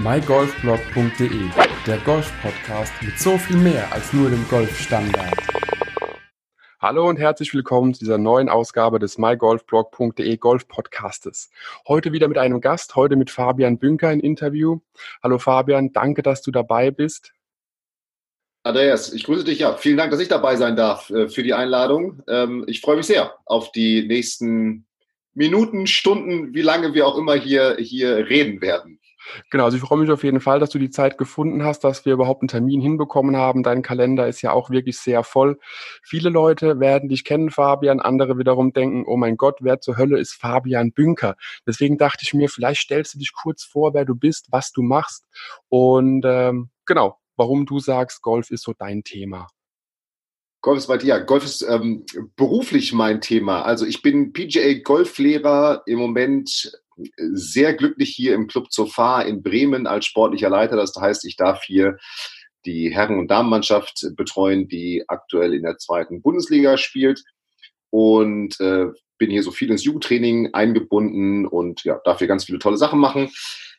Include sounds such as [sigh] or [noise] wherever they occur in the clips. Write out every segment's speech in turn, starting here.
mygolfblog.de, der Golf-Podcast mit so viel mehr als nur dem Golfstandard. Hallo und herzlich willkommen zu dieser neuen Ausgabe des mygolfblog.de Golf Podcastes. Heute wieder mit einem Gast, heute mit Fabian Bünker ein Interview. Hallo Fabian, danke, dass du dabei bist. Andreas, ich grüße dich. Ja, vielen Dank, dass ich dabei sein darf äh, für die Einladung. Ähm, ich freue mich sehr auf die nächsten Minuten, Stunden, wie lange wir auch immer hier, hier reden werden. Genau, also ich freue mich auf jeden Fall, dass du die Zeit gefunden hast, dass wir überhaupt einen Termin hinbekommen haben. Dein Kalender ist ja auch wirklich sehr voll. Viele Leute werden dich kennen, Fabian, andere wiederum denken, oh mein Gott, wer zur Hölle ist Fabian Bünker? Deswegen dachte ich mir, vielleicht stellst du dich kurz vor, wer du bist, was du machst und ähm, genau, warum du sagst, Golf ist so dein Thema. Golf ist dir. Ja, Golf ist ähm, beruflich mein Thema. Also ich bin PGA Golflehrer im Moment sehr glücklich hier im Club Zofar in Bremen als sportlicher Leiter. Das heißt, ich darf hier die Herren- und Damenmannschaft betreuen, die aktuell in der zweiten Bundesliga spielt. Und äh, bin hier so viel ins Jugendtraining eingebunden und ja, darf hier ganz viele tolle Sachen machen.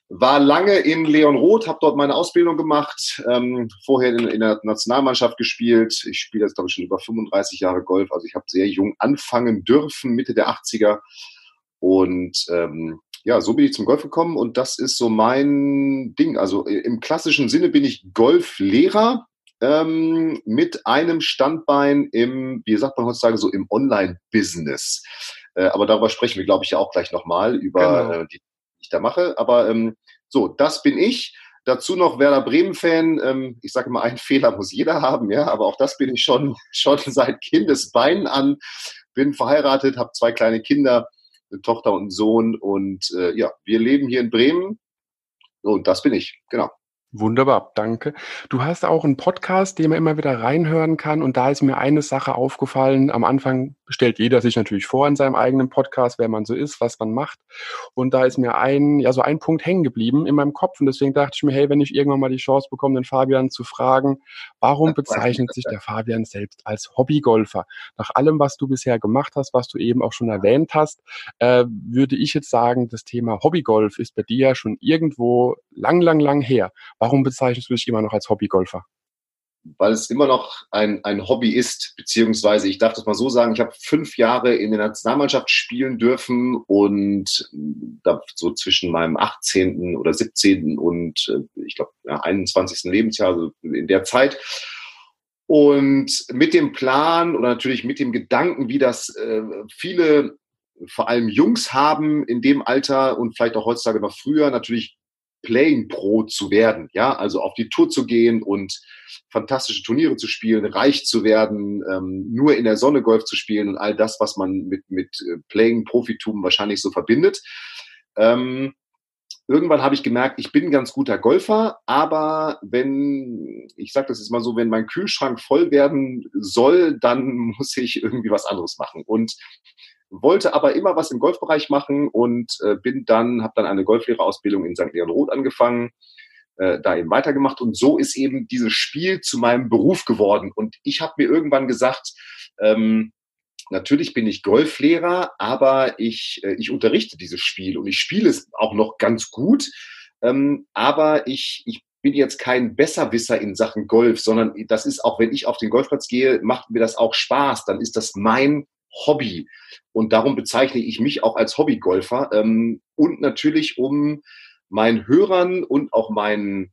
War lange in Leon Roth, habe dort meine Ausbildung gemacht, ähm, vorher in, in, der Nationalmannschaft gespielt. Ich spiele jetzt, glaube ich, schon über 35 Jahre Golf. Also ich habe sehr jung anfangen dürfen, Mitte der 80er. Und ähm, ja, so bin ich zum Golf gekommen und das ist so mein Ding. Also äh, im klassischen Sinne bin ich Golflehrer ähm, mit einem Standbein im, wie sagt man heutzutage, so im Online-Business. Äh, aber darüber sprechen wir, glaube ich, ja auch gleich nochmal, über genau. äh, die, die ich da mache. Aber ähm, so, das bin ich. Dazu noch Werder Bremen-Fan. Ähm, ich sage mal, [laughs] einen Fehler muss jeder haben, ja, aber auch das bin ich schon, [laughs] schon seit Kindesbeinen an. Bin verheiratet, habe zwei kleine Kinder eine Tochter und einen Sohn. Und äh, ja, wir leben hier in Bremen. Und das bin ich, genau. Wunderbar, danke. Du hast auch einen Podcast, den man immer wieder reinhören kann. Und da ist mir eine Sache aufgefallen. Am Anfang stellt jeder sich natürlich vor in seinem eigenen Podcast, wer man so ist, was man macht. Und da ist mir ein, ja, so ein Punkt hängen geblieben in meinem Kopf. Und deswegen dachte ich mir, hey, wenn ich irgendwann mal die Chance bekomme, den Fabian zu fragen, warum bezeichnet sich der Fabian selbst als Hobbygolfer? Nach allem, was du bisher gemacht hast, was du eben auch schon erwähnt hast, äh, würde ich jetzt sagen, das Thema Hobbygolf ist bei dir schon irgendwo lang, lang, lang her. Warum bezeichnest du dich immer noch als Hobbygolfer? Weil es immer noch ein, ein Hobby ist, beziehungsweise ich darf das mal so sagen, ich habe fünf Jahre in der Nationalmannschaft spielen dürfen und da so zwischen meinem 18. oder 17. und äh, ich glaube ja, 21. Lebensjahr, also in der Zeit. Und mit dem Plan oder natürlich mit dem Gedanken, wie das äh, viele vor allem Jungs haben in dem Alter und vielleicht auch heutzutage noch früher, natürlich Playing Pro zu werden, ja, also auf die Tour zu gehen und fantastische Turniere zu spielen, reich zu werden, ähm, nur in der Sonne Golf zu spielen und all das, was man mit, mit äh, Playing Profitum wahrscheinlich so verbindet. Ähm, irgendwann habe ich gemerkt, ich bin ein ganz guter Golfer, aber wenn, ich sage das jetzt mal so, wenn mein Kühlschrank voll werden soll, dann [laughs] muss ich irgendwie was anderes machen. Und wollte aber immer was im Golfbereich machen und äh, bin dann, habe dann eine Golflehrerausbildung in St. Leon Roth angefangen, äh, da eben weitergemacht und so ist eben dieses Spiel zu meinem Beruf geworden. Und ich habe mir irgendwann gesagt, ähm, natürlich bin ich Golflehrer, aber ich, äh, ich unterrichte dieses Spiel und ich spiele es auch noch ganz gut. Ähm, aber ich, ich bin jetzt kein Besserwisser in Sachen Golf, sondern das ist auch, wenn ich auf den Golfplatz gehe, macht mir das auch Spaß. Dann ist das mein Hobby. Und darum bezeichne ich mich auch als Hobbygolfer. Ähm, und natürlich, um meinen Hörern und auch meinen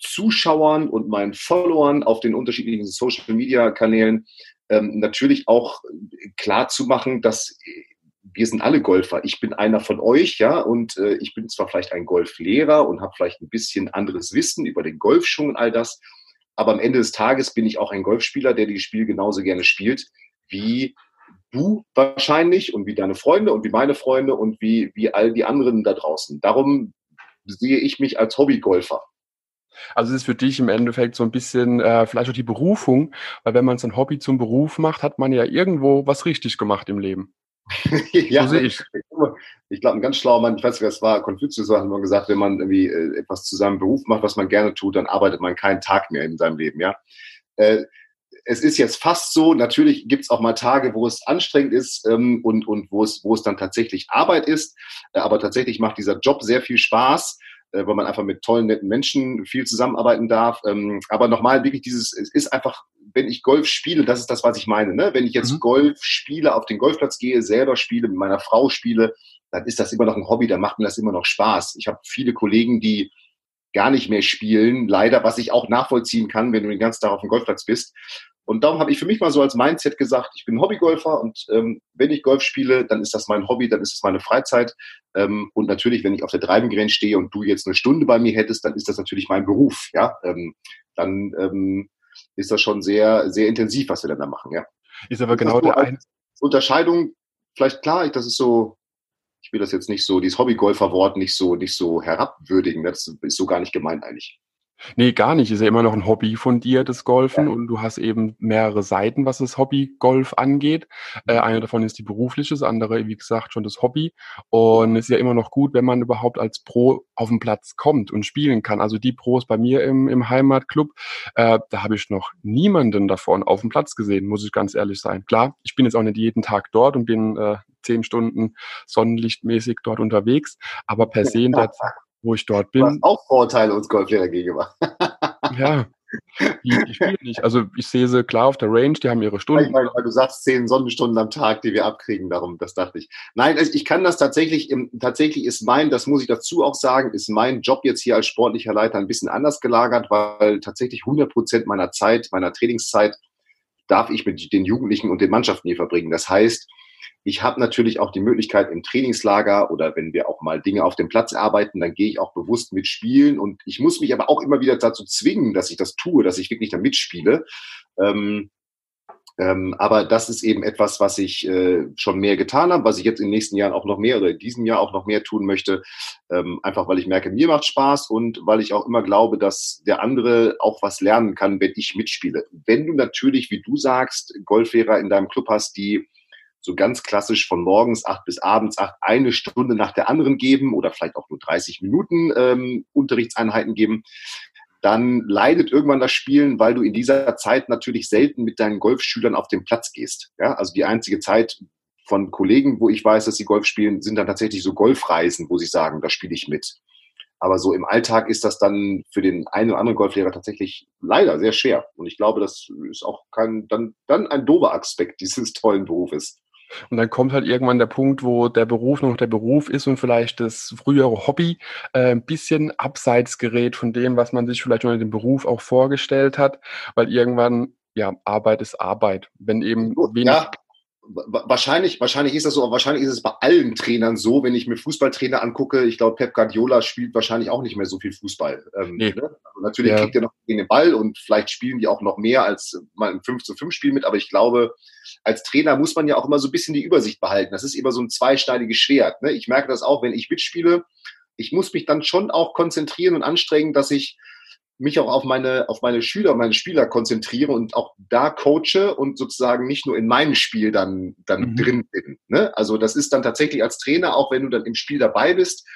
Zuschauern und meinen Followern auf den unterschiedlichen Social-Media-Kanälen ähm, natürlich auch klar zu machen, dass wir sind alle Golfer. Ich bin einer von euch, ja, und äh, ich bin zwar vielleicht ein Golflehrer und habe vielleicht ein bisschen anderes Wissen über den Golfschwung und all das, aber am Ende des Tages bin ich auch ein Golfspieler, der die Spiel genauso gerne spielt wie du wahrscheinlich und wie deine Freunde und wie meine Freunde und wie, wie all die anderen da draußen. Darum sehe ich mich als Hobbygolfer. Also es ist für dich im Endeffekt so ein bisschen äh, vielleicht auch die Berufung, weil wenn man sein Hobby zum Beruf macht, hat man ja irgendwo was richtig gemacht im Leben. [laughs] ja, so ich. Ich glaube, ein ganz schlauer Mann, ich weiß nicht, wer es war, Konfuzius hat mal gesagt, wenn man irgendwie äh, etwas zu seinem Beruf macht, was man gerne tut, dann arbeitet man keinen Tag mehr in seinem Leben, ja. Äh, es ist jetzt fast so, natürlich gibt es auch mal Tage, wo es anstrengend ist ähm, und, und wo, es, wo es dann tatsächlich Arbeit ist. Äh, aber tatsächlich macht dieser Job sehr viel Spaß. äh, weil man einfach mit tollen, netten Menschen viel zusammenarbeiten darf. Ähm, aber nochmal wirklich dieses, es ist einfach, wenn ich Golf spiele, das ist das, was ich meine. Ne? Wenn ich jetzt mhm. Golf spiele, auf den Golfplatz gehe, selber spiele, mit meiner Frau spiele, dann ist das immer noch ein Hobby, dann macht mir das immer noch Spaß. Ich habe viele Kollegen, die gar nicht mehr spielen, leider, was ich auch nachvollziehen kann, wenn du den ganzen Tag auf dem Golfplatz bist. Und darum habe ich für mich mal so als Mindset gesagt, ich bin Hobbygolfer und ähm, wenn ich Golf spiele, dann ist das mein Hobby, dann ist es meine Freizeit. Ähm, und natürlich, wenn ich auf der Driving stehe und du jetzt eine Stunde bei mir hättest, dann ist das natürlich mein Beruf. Ja, ähm, dann ähm, ist das schon sehr, sehr intensiv, was wir dann da machen. Ja. Ist aber genau der ein Unterscheidung. Vielleicht klar, das ist so ich will das jetzt nicht so, dieses Hobbygolfer-Wort nicht so, nicht so herabwürdigen. Das ist so gar nicht gemeint eigentlich. Nee, gar nicht. Ist ja immer noch ein Hobby von dir, das Golfen. Ja. Und du hast eben mehrere Seiten, was das Hobby-Golf angeht. Äh, eine davon ist die berufliche, das andere, wie gesagt, schon das Hobby. Und es ist ja immer noch gut, wenn man überhaupt als Pro auf den Platz kommt und spielen kann. Also die Pros bei mir im, im Heimatclub, äh, da habe ich noch niemanden davon auf dem Platz gesehen, muss ich ganz ehrlich sein. Klar, ich bin jetzt auch nicht jeden Tag dort und bin äh, zehn Stunden sonnenlichtmäßig dort unterwegs, aber per se in der Zeit, wo ich dort bin. Du hast auch Vorteile uns Golflehrer gegenüber. [laughs] ja, die, die spielen nicht. Also ich sehe sie klar auf der Range, die haben ihre Stunden. Ich meine, weil du sagst zehn Sonnenstunden am Tag, die wir abkriegen, darum, das dachte ich. Nein, also ich kann das tatsächlich, tatsächlich ist mein, das muss ich dazu auch sagen, ist mein Job jetzt hier als sportlicher Leiter ein bisschen anders gelagert, weil tatsächlich 100 Prozent meiner Zeit, meiner Trainingszeit darf ich mit den Jugendlichen und den Mannschaften hier verbringen. Das heißt, ich habe natürlich auch die Möglichkeit im Trainingslager oder wenn wir auch mal Dinge auf dem Platz arbeiten, dann gehe ich auch bewusst mitspielen und ich muss mich aber auch immer wieder dazu zwingen, dass ich das tue, dass ich wirklich da mitspiele. Ähm, ähm, aber das ist eben etwas, was ich äh, schon mehr getan habe, was ich jetzt in den nächsten Jahren auch noch mehr oder in diesem Jahr auch noch mehr tun möchte. Ähm, einfach weil ich merke, mir macht Spaß und weil ich auch immer glaube, dass der andere auch was lernen kann, wenn ich mitspiele. Wenn du natürlich, wie du sagst, Golflehrer in deinem Club hast, die so ganz klassisch von morgens acht bis abends acht eine Stunde nach der anderen geben oder vielleicht auch nur 30 Minuten ähm, Unterrichtseinheiten geben, dann leidet irgendwann das Spielen, weil du in dieser Zeit natürlich selten mit deinen Golfschülern auf den Platz gehst. Ja, also die einzige Zeit von Kollegen, wo ich weiß, dass sie Golf spielen, sind dann tatsächlich so Golfreisen, wo sie sagen, da spiele ich mit. Aber so im Alltag ist das dann für den einen oder anderen Golflehrer tatsächlich leider sehr schwer. Und ich glaube, das ist auch kein, dann, dann ein dober Aspekt dieses tollen Berufes. Und dann kommt halt irgendwann der Punkt, wo der Beruf noch der Beruf ist und vielleicht das frühere Hobby äh, ein bisschen abseits gerät von dem, was man sich vielleicht unter dem Beruf auch vorgestellt hat, weil irgendwann, ja, Arbeit ist Arbeit. Wenn eben wenig ja wahrscheinlich, wahrscheinlich ist das so, wahrscheinlich ist es bei allen Trainern so, wenn ich mir Fußballtrainer angucke. Ich glaube, Pep Guardiola spielt wahrscheinlich auch nicht mehr so viel Fußball. Ähm, nee. ne? also natürlich ja. kriegt er noch den Ball und vielleicht spielen die auch noch mehr als mal ein 5 zu 5 Spiel mit, aber ich glaube, als Trainer muss man ja auch immer so ein bisschen die Übersicht behalten. Das ist immer so ein zweischneidiges Schwert. Ne? Ich merke das auch, wenn ich mitspiele. Ich muss mich dann schon auch konzentrieren und anstrengen, dass ich mich auch auf meine, auf meine Schüler, meine Spieler konzentriere und auch da coache und sozusagen nicht nur in meinem Spiel dann, dann mhm. drin bin. Ne? Also das ist dann tatsächlich als Trainer, auch wenn du dann im Spiel dabei bist,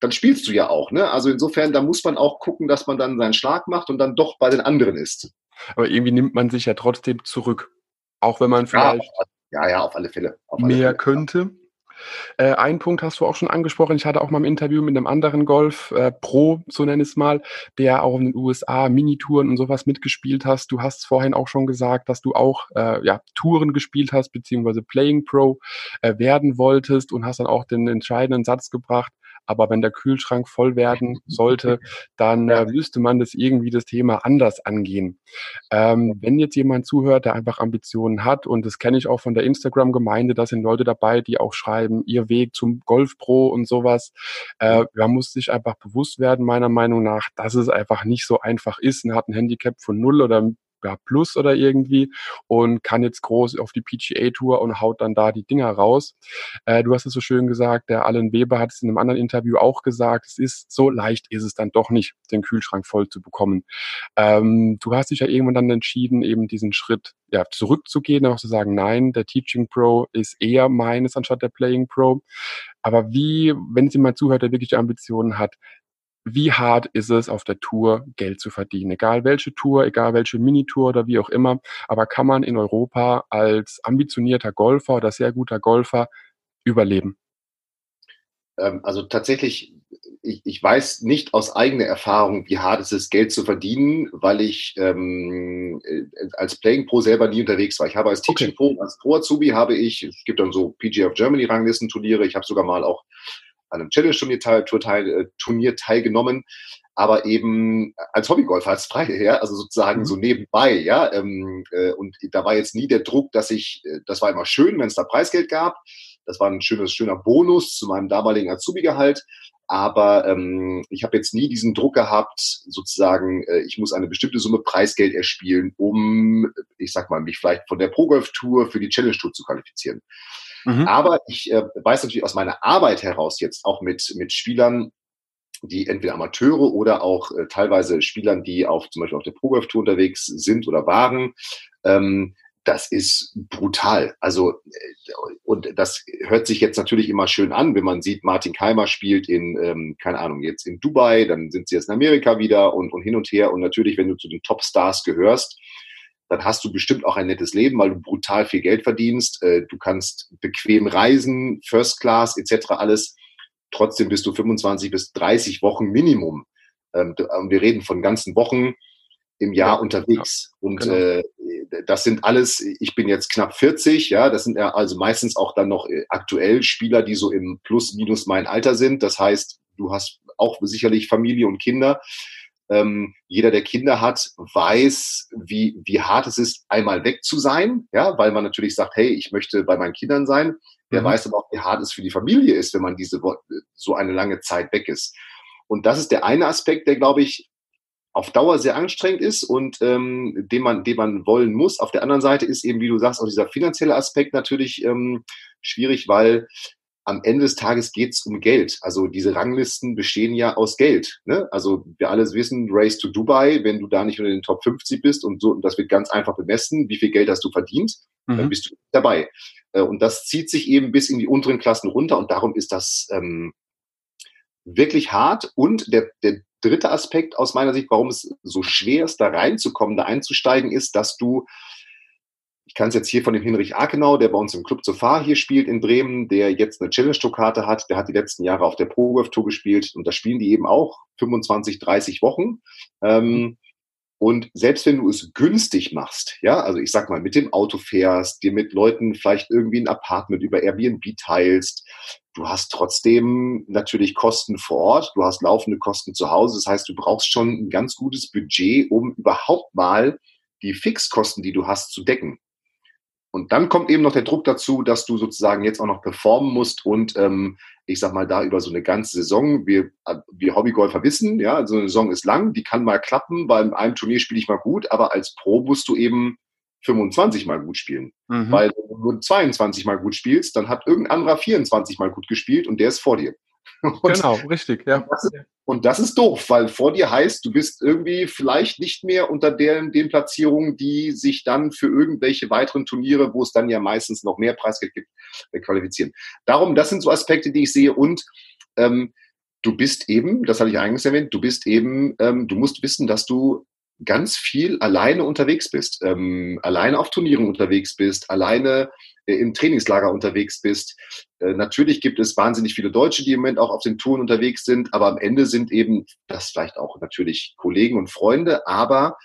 dann spielst du ja auch. Ne? Also insofern, da muss man auch gucken, dass man dann seinen Schlag macht und dann doch bei den anderen ist. Aber irgendwie nimmt man sich ja trotzdem zurück. Auch wenn man vielleicht ja, ja, ja auf alle Fälle. Auf alle mehr Fälle. könnte. Äh, ein Punkt hast du auch schon angesprochen. Ich hatte auch mal ein Interview mit einem anderen Golf äh, Pro, so nenne ich es mal, der auch in den USA Minitouren und sowas mitgespielt hast. Du hast vorhin auch schon gesagt, dass du auch äh, ja, Touren gespielt hast, beziehungsweise Playing Pro äh, werden wolltest und hast dann auch den entscheidenden Satz gebracht, aber wenn der Kühlschrank voll werden [laughs] sollte, dann äh, müsste man das irgendwie das Thema anders angehen. Ähm, wenn jetzt jemand zuhört, der einfach Ambitionen hat, und das kenne ich auch von der Instagram-Gemeinde, da sind Leute dabei, die auch schreiben, ihr Weg zum Golf Pro und sowas. Äh, man muss sich einfach bewusst werden, meiner Meinung nach, dass es einfach nicht so einfach ist. Man hat ein Handicap von null oder ja, Plus oder irgendwie und kann jetzt groß auf die PGA Tour und haut dann da die Dinger raus. Äh, du hast es so schön gesagt, der Alan Weber hat es in einem anderen Interview auch gesagt, es ist so leicht ist es dann doch nicht, den Kühlschrank voll zu bekommen. Ähm, du hast dich ja irgendwann dann entschieden, eben diesen Schritt ja, zurückzugehen, auch zu sagen, nein, der Teaching Pro ist eher meines anstatt der Playing Pro. Aber wie, wenn mal zuhört, der wirklich Ambitionen hat, wie hart ist es auf der Tour Geld zu verdienen. Egal welche Tour, egal welche Minitour oder wie auch immer. Aber kann man in Europa als ambitionierter Golfer oder sehr guter Golfer überleben? Ähm, also tatsächlich, ich, ich weiß nicht aus eigener Erfahrung, wie hart es ist, Geld zu verdienen, weil ich ähm, äh, als Playing Pro selber nie unterwegs war. Ich habe als Teaching okay. Pro, als Pro Azubi habe ich, es gibt dann so PGA of Germany Ranglistenturniere, ich habe sogar mal auch an einem Challenge-Turnier äh, teilgenommen, aber eben als Hobbygolfer, als Freie, ja, also sozusagen mhm. so nebenbei, ja. Ähm, äh, und da war jetzt nie der Druck, dass ich, äh, das war immer schön, wenn es da Preisgeld gab. Das war ein schönes, schöner Bonus zu meinem damaligen Azubi-Gehalt. Aber ähm, ich habe jetzt nie diesen Druck gehabt, sozusagen, äh, ich muss eine bestimmte Summe Preisgeld erspielen, um, ich sag mal, mich vielleicht von der Pro-Golf-Tour für die Challenge-Tour zu qualifizieren. Mhm. Aber ich äh, weiß natürlich aus meiner Arbeit heraus jetzt auch mit, mit Spielern, die entweder Amateure oder auch äh, teilweise Spielern, die auf zum Beispiel auf der Pro Golf Tour unterwegs sind oder waren, ähm, das ist brutal. Also, äh, und das hört sich jetzt natürlich immer schön an, wenn man sieht, Martin Keimer spielt in, ähm, keine Ahnung, jetzt in Dubai, dann sind sie jetzt in Amerika wieder und, und hin und her. Und natürlich, wenn du zu den Top-Stars gehörst, dann hast du bestimmt auch ein nettes Leben, weil du brutal viel Geld verdienst. Äh, du kannst bequem reisen, First Class etc. alles. Trotzdem bist du 25 bis 30 Wochen Minimum. Ähm, wir reden von ganzen Wochen im Jahr ja, unterwegs. Ja, und genau. äh, das sind alles, ich bin jetzt knapp 40, ja, das sind ja also meistens auch dann noch äh, aktuell Spieler, die so im Plus, Minus mein Alter sind. Das heißt, du hast auch sicherlich Familie und Kinder. Ähm, jeder, der Kinder hat, weiß, wie, wie hart es ist, einmal weg zu sein, ja, weil man natürlich sagt, hey, ich möchte bei meinen Kindern sein. Der mhm. weiß aber auch, wie hart es für die Familie ist, wenn man diese so eine lange Zeit weg ist. Und das ist der eine Aspekt, der, glaube ich, auf Dauer sehr anstrengend ist und ähm, den man, den man wollen muss. Auf der anderen Seite ist eben, wie du sagst, auch dieser finanzielle Aspekt natürlich ähm, schwierig, weil am Ende des Tages geht es um Geld. Also diese Ranglisten bestehen ja aus Geld. Ne? Also wir alle wissen, Race to Dubai, wenn du da nicht unter den Top 50 bist und so, und das wird ganz einfach bemessen, wie viel Geld hast du verdient, mhm. dann bist du dabei. Äh, und das zieht sich eben bis in die unteren Klassen runter und darum ist das ähm, wirklich hart. Und der, der dritte Aspekt aus meiner Sicht, warum es so schwer ist, da reinzukommen, da einzusteigen, ist, dass du kann es jetzt hier von dem Hinrich Akenau, der bei uns im Club Zofar hier spielt in Bremen, der jetzt eine Challenge-Tour-Karte hat, der hat die letzten Jahre auf der Pro Golf Tour gespielt und da spielen die eben auch 25, 30 Wochen. Ähm, und selbst wenn du es günstig machst, ja, also ich sag mal, mit dem Auto fährst, dir mit Leuten vielleicht irgendwie ein Apartment über Airbnb teilst, du hast trotzdem natürlich Kosten vor Ort, du hast laufende Kosten zu Hause. Das heißt, du brauchst schon ein ganz gutes Budget, um überhaupt mal die Fixkosten, die du hast, zu decken. Und dann kommt eben noch der Druck dazu, dass du sozusagen jetzt auch noch performen musst und ähm, ich sag mal da über so eine ganze Saison. Wir, wir Hobbygolfer wissen, ja, so eine Saison ist lang, die kann mal klappen, weil in einem Turnier spiele ich mal gut, aber als Pro musst du eben 25 mal gut spielen. Mhm. Weil wenn du nur 22 mal gut spielst, dann hat irgendein anderer 24 mal gut gespielt und der ist vor dir. Und [laughs] genau, richtig, ja. Das ist, und das ist doof, weil vor dir heißt, du bist irgendwie vielleicht nicht mehr unter den, den Platzierungen, die sich dann für irgendwelche weiteren Turniere, wo es dann ja meistens noch mehr Preisgeld gibt, äh, qualifizieren. Darum, das sind so Aspekte, die ich sehe. Und ähm, du bist eben, das hatte ich eingangs erwähnt, du bist eben, ähm, du musst wissen, dass du ganz viel alleine unterwegs bist, ähm, alleine auf Turnieren unterwegs bist, alleine im Trainingslager unterwegs bist. Äh, natürlich gibt es wahnsinnig viele Deutsche, die im Moment auch auf den Touren unterwegs sind, aber am Ende sind eben das vielleicht auch natürlich Kollegen und Freunde, aber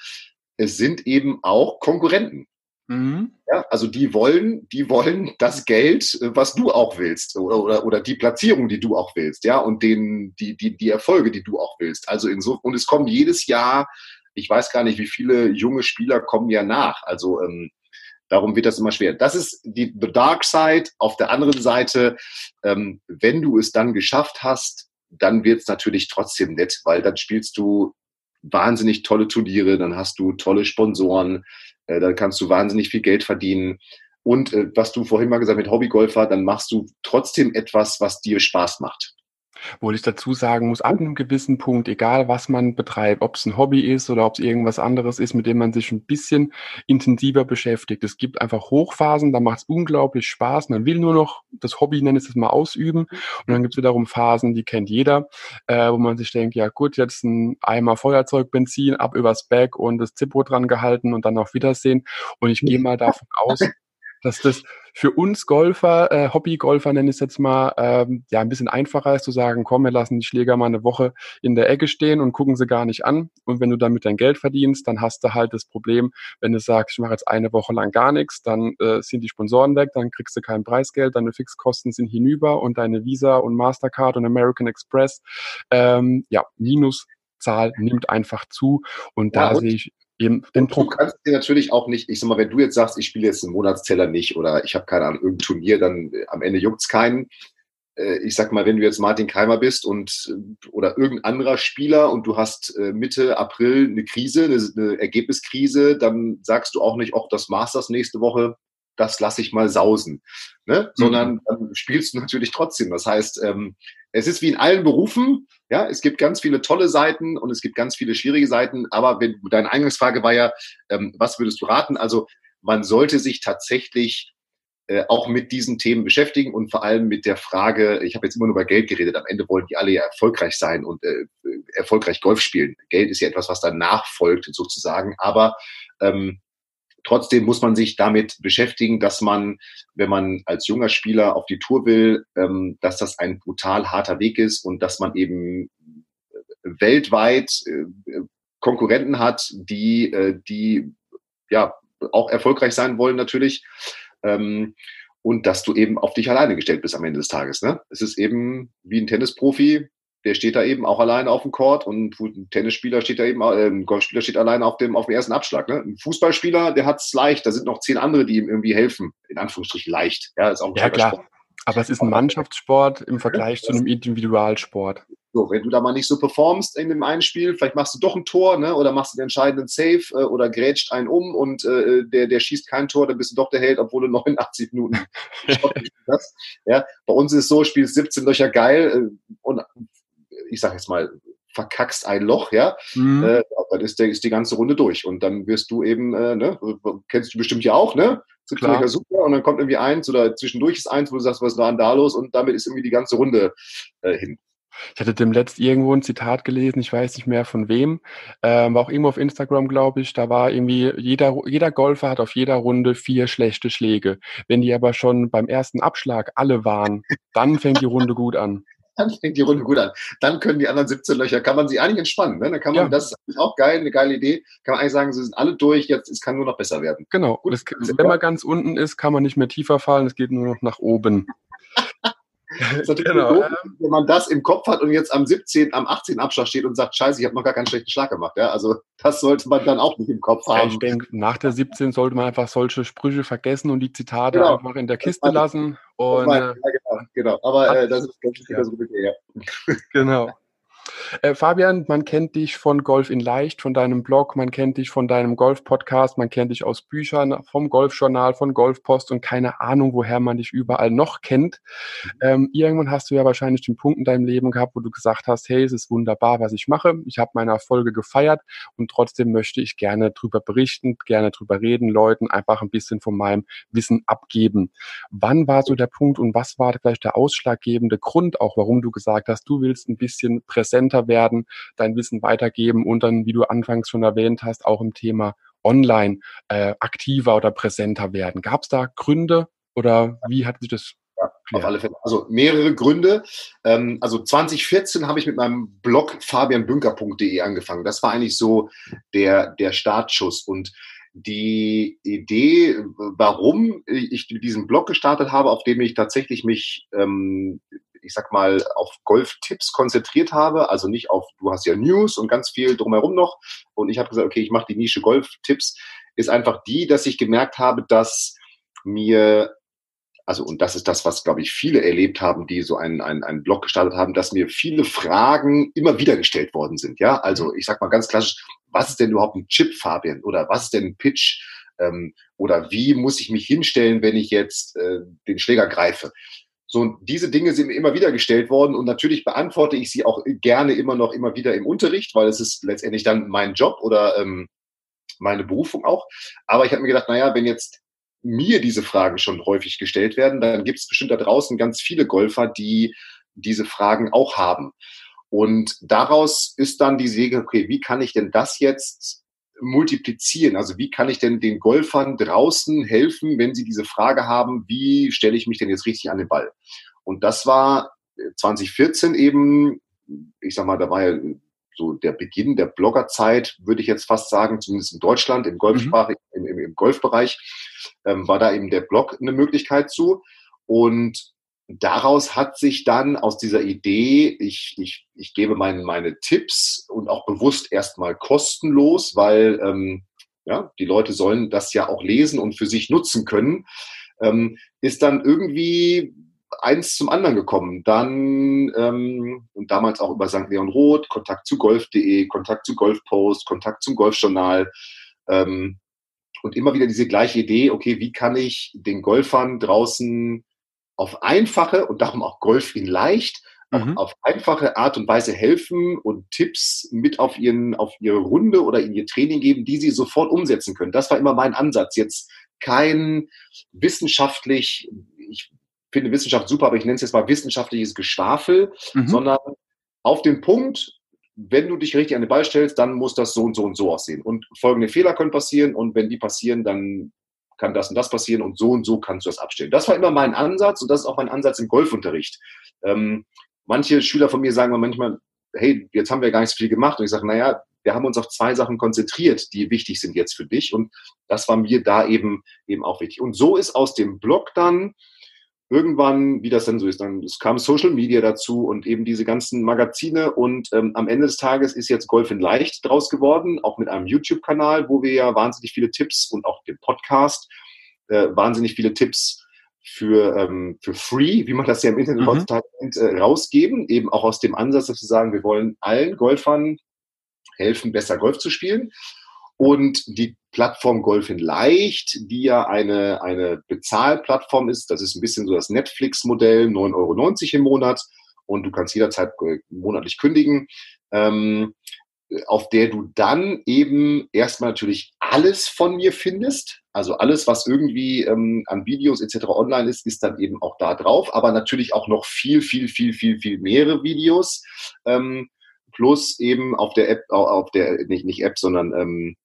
es sind eben auch Konkurrenten. Mhm. Ja, also die wollen, die wollen das Geld, was du auch willst, oder, oder, oder die Platzierung, die du auch willst, ja, und den, die, die, die Erfolge, die du auch willst. Also inso, und es kommen jedes Jahr ich weiß gar nicht, wie viele junge Spieler kommen ja nach. Also ähm, darum wird das immer schwer. Das ist die the Dark Side. Auf der anderen Seite, ähm, wenn du es dann geschafft hast, dann wird es natürlich trotzdem nett, weil dann spielst du wahnsinnig tolle Turniere, dann hast du tolle Sponsoren, äh, dann kannst du wahnsinnig viel Geld verdienen. Und äh, was du vorhin mal gesagt hast mit Hobbygolfer, dann machst du trotzdem etwas, was dir Spaß macht. Wo ich dazu sagen muss, ab einem gewissen Punkt, egal was man betreibt, ob es ein Hobby ist oder ob es irgendwas anderes ist, mit dem man sich ein bisschen intensiver beschäftigt. Es gibt einfach Hochphasen, da macht es unglaublich Spaß. Man will nur noch das Hobby, nenne ich es mal, ausüben. Und dann gibt es wiederum Phasen, die kennt jeder, äh, wo man sich denkt, ja gut, jetzt ein Eimer Feuerzeug, Benzin, ab übers Back und das Zippo dran gehalten und dann auf Wiedersehen. Und ich gehe mal davon aus, dass das für uns Golfer, äh, Hobbygolfer nenne ich es jetzt mal, ähm, ja, ein bisschen einfacher ist zu sagen, komm, wir lassen die Schläger mal eine Woche in der Ecke stehen und gucken sie gar nicht an. Und wenn du damit dein Geld verdienst, dann hast du halt das Problem, wenn du sagst, ich mache jetzt eine Woche lang gar nichts, dann äh, sind die Sponsoren weg, dann kriegst du kein Preisgeld, deine Fixkosten sind hinüber und deine Visa und Mastercard und American Express, ähm, ja, Minuszahl nimmt einfach zu. Und ja, da sehe ich eben den Druck. Du kannst dir natürlich auch nicht, ich sag mal, wenn du jetzt sagst, ich spiele jetzt einen Monatsteller nicht oder ich habe keine Ahnung, irgendein Turnier, dann äh, am Ende juckt's keinen. Äh, ich sag mal, wenn du jetzt Martin Keimer bist und äh, oder irgendein anderer Spieler und du hast Mitte April eine Krise, eine, eine Ergebniskrise, dann sagst du auch nicht, auch das Masters nächste Woche, das lasse ich mal sausen. Ne? Sondern dann spielst du natürlich trotzdem. Das heißt, ähm, es ist wie in allen Berufen, ja, es gibt ganz viele tolle Seiten und es gibt ganz viele schwierige Seiten, aber wenn, deine Eingangsfrage war ja, ähm, was würdest du raten? Also man sollte sich tatsächlich äh, auch mit diesen Themen beschäftigen und vor allem mit der Frage, ich habe jetzt immer nur über Geld geredet, am Ende wollen die alle ja erfolgreich sein und äh, erfolgreich Golf spielen. Geld ist ja etwas, was danach folgt sozusagen, aber ähm, Trotzdem muss man sich damit beschäftigen, dass man, wenn man als junger Spieler auf die Tour will, ähm, dass das ein brutal harter Weg ist und dass man eben weltweit äh, Konkurrenten hat, die, äh, die ja auch erfolgreich sein wollen natürlich. Ähm, und dass du eben auf dich alleine gestellt bist am Ende des Tages. Ne? Es ist eben wie ein Tennisprofi, der steht da eben auch alleine auf dem Court und ein Tennisspieler steht da eben, äh, ein Golfspieler steht alleine auf dem, auf dem ersten Abschlag. Ne? Ein Fußballspieler, der hat es leicht, da sind noch zehn andere, die ihm irgendwie helfen. In Anführungsstrichen leicht. Ja, ist auch ein ja klar. Sport. Aber es ist ein Mannschaftssport im Vergleich zu einem Individualsport. So, wenn du da mal nicht so performst in dem einen Spiel, vielleicht machst du doch ein Tor, ne, oder machst du den entscheidenden Save äh, oder grätscht einen um und äh, der, der schießt kein Tor, dann bist du doch der Held, obwohl du [laughs] 89 Minuten [laughs] hast. Ja, bei uns ist es so, spielst 17 Löcher geil äh, und ich sage jetzt mal, verkackst ein Loch, ja, mhm. äh, dann ist, der, ist die ganze Runde durch. Und dann wirst du eben, äh, ne, kennst du bestimmt ja auch, ne? Klar. super und dann kommt irgendwie eins oder zwischendurch ist eins, wo du sagst, was war denn da los? Und damit ist irgendwie die ganze Runde äh, hin. Ich hatte dem letzt irgendwo ein Zitat gelesen, ich weiß nicht mehr von wem, ähm, war auch irgendwo auf Instagram, glaube ich. Da war irgendwie, jeder, jeder Golfer hat auf jeder Runde vier schlechte Schläge. Wenn die aber schon beim ersten Abschlag alle waren, dann fängt die Runde gut an dann fängt die Runde gut an. Dann können die anderen 17 Löcher, kann man sie eigentlich entspannen. Ne? Dann kann man, ja. das ist auch geil, eine geile Idee, kann man eigentlich sagen, sie sind alle durch, jetzt es kann nur noch besser werden. Genau. Gut, das, wenn man ganz unten ist, kann man nicht mehr tiefer fallen, es geht nur noch nach oben. [laughs] genau. Doof, wenn man das im Kopf hat und jetzt am 17., am 18. Abschlag steht und sagt, scheiße, ich habe noch gar keinen schlechten Schlag gemacht. Ja? Also das sollte man dann auch nicht im Kopf haben. ich denke, nach der 17 sollte man einfach solche Sprüche vergessen und die Zitate genau. einfach in der Kiste lassen. Und, äh, ja, genau. Aber äh, das ist, das ist ja. so ja. Genau. Äh, Fabian, man kennt dich von Golf in Leicht, von deinem Blog, man kennt dich von deinem Golf-Podcast, man kennt dich aus Büchern, vom Golfjournal, von Golfpost und keine Ahnung, woher man dich überall noch kennt. Mhm. Ähm, irgendwann hast du ja wahrscheinlich den Punkt in deinem Leben gehabt, wo du gesagt hast, hey, es ist wunderbar, was ich mache. Ich habe meine Erfolge gefeiert und trotzdem möchte ich gerne drüber berichten, gerne drüber reden, Leuten einfach ein bisschen von meinem Wissen abgeben. Wann war so der Punkt und was war vielleicht der ausschlaggebende Grund auch, warum du gesagt hast, du willst ein bisschen präsenter werden, dein Wissen weitergeben und dann, wie du anfangs schon erwähnt hast, auch im Thema online äh, aktiver oder präsenter werden. Gab es da Gründe oder wie hat sich das ja, auf alle Fälle. Also mehrere Gründe. Ähm, also 2014 habe ich mit meinem Blog fabianbünker.de angefangen. Das war eigentlich so der, der Startschuss. Und die Idee, warum ich diesen Blog gestartet habe, auf dem ich tatsächlich mich ähm, ich sag mal, auf Golf-Tipps konzentriert habe, also nicht auf, du hast ja News und ganz viel drumherum noch. Und ich habe gesagt, okay, ich mache die Nische Golf-Tipps, ist einfach die, dass ich gemerkt habe, dass mir also und das ist das, was, glaube ich, viele erlebt haben, die so einen, einen, einen Blog gestartet haben, dass mir viele Fragen immer wieder gestellt worden sind. Ja, also ich sag mal ganz klassisch, was ist denn überhaupt ein Chip, Fabian? Oder was ist denn ein Pitch? Ähm, oder wie muss ich mich hinstellen, wenn ich jetzt äh, den Schläger greife? So, diese Dinge sind mir immer wieder gestellt worden und natürlich beantworte ich sie auch gerne immer noch immer wieder im Unterricht, weil es ist letztendlich dann mein Job oder ähm, meine Berufung auch. Aber ich habe mir gedacht, naja, wenn jetzt mir diese Fragen schon häufig gestellt werden, dann gibt es bestimmt da draußen ganz viele Golfer, die diese Fragen auch haben. Und daraus ist dann die Säge, okay, wie kann ich denn das jetzt multiplizieren? Also wie kann ich denn den Golfern draußen helfen, wenn sie diese Frage haben, wie stelle ich mich denn jetzt richtig an den Ball? Und das war 2014 eben, ich sag mal, da war ja so der Beginn der Bloggerzeit, würde ich jetzt fast sagen, zumindest in Deutschland, im Golfsprache, mhm. im, im, im, Golfbereich, ähm, war da eben der Blog eine Möglichkeit zu. Und daraus hat sich dann aus dieser Idee, ich, ich, ich gebe meine, meine Tipps und auch bewusst erstmal kostenlos, weil ähm, ja, die Leute sollen das ja auch lesen und für sich nutzen können, ähm, ist dann irgendwie eins zum anderen gekommen. Dann ähm, und damals auch über St. Leon Roth, Kontakt zu golf.de, Kontakt zu Golfpost, Kontakt zum Golfjournal. Ähm, und immer wieder diese gleiche Idee, okay, wie kann ich den Golfern draußen auf einfache und darum auch Golf in leicht, mhm. auf einfache Art und Weise helfen und Tipps mit auf ihren, auf ihre Runde oder in ihr Training geben, die sie sofort umsetzen können. Das war immer mein Ansatz. Jetzt kein wissenschaftlich, ich finde Wissenschaft super, aber ich nenne es jetzt mal wissenschaftliches Geschwafel, mhm. sondern auf den Punkt, wenn du dich richtig an den Ball stellst, dann muss das so und so und so aussehen. Und folgende Fehler können passieren und wenn die passieren, dann kann das und das passieren und so und so kannst du das abstellen. Das war immer mein Ansatz und das ist auch mein Ansatz im Golfunterricht. Ähm, manche Schüler von mir sagen manchmal, hey, jetzt haben wir gar nicht so viel gemacht. Und ich sage, naja, wir haben uns auf zwei Sachen konzentriert, die wichtig sind jetzt für dich. Und das war mir da eben, eben auch wichtig. Und so ist aus dem Blog dann irgendwann, wie das dann so ist, dann es kam Social Media dazu und eben diese ganzen Magazine und ähm, am Ende des Tages ist jetzt Golf in Leicht draus geworden, auch mit einem YouTube-Kanal, wo wir ja wahnsinnig viele Tipps und auch dem Podcast äh, wahnsinnig viele Tipps für, ähm, für free, wie man das ja im Internet mhm. heutzutage nennt, äh, rausgeben, eben auch aus dem Ansatz, dass wir sagen, wir wollen allen Golfern helfen, besser Golf zu spielen. Und die Plattform Golf in Leicht, die ja eine, eine Bezahlplattform ist, das ist ein bisschen so das Netflix-Modell, 9,90 Euro im Monat und du kannst jederzeit äh, monatlich kündigen, ähm, auf der du dann eben erstmal natürlich alles von mir findest. Also alles, was irgendwie ähm, an Videos etc. online ist, ist dann eben auch da drauf, aber natürlich auch noch viel, viel, viel, viel, viel mehrere Videos. Ähm, plus eben auf der App, auf der, nicht, nicht App, sondern ähm,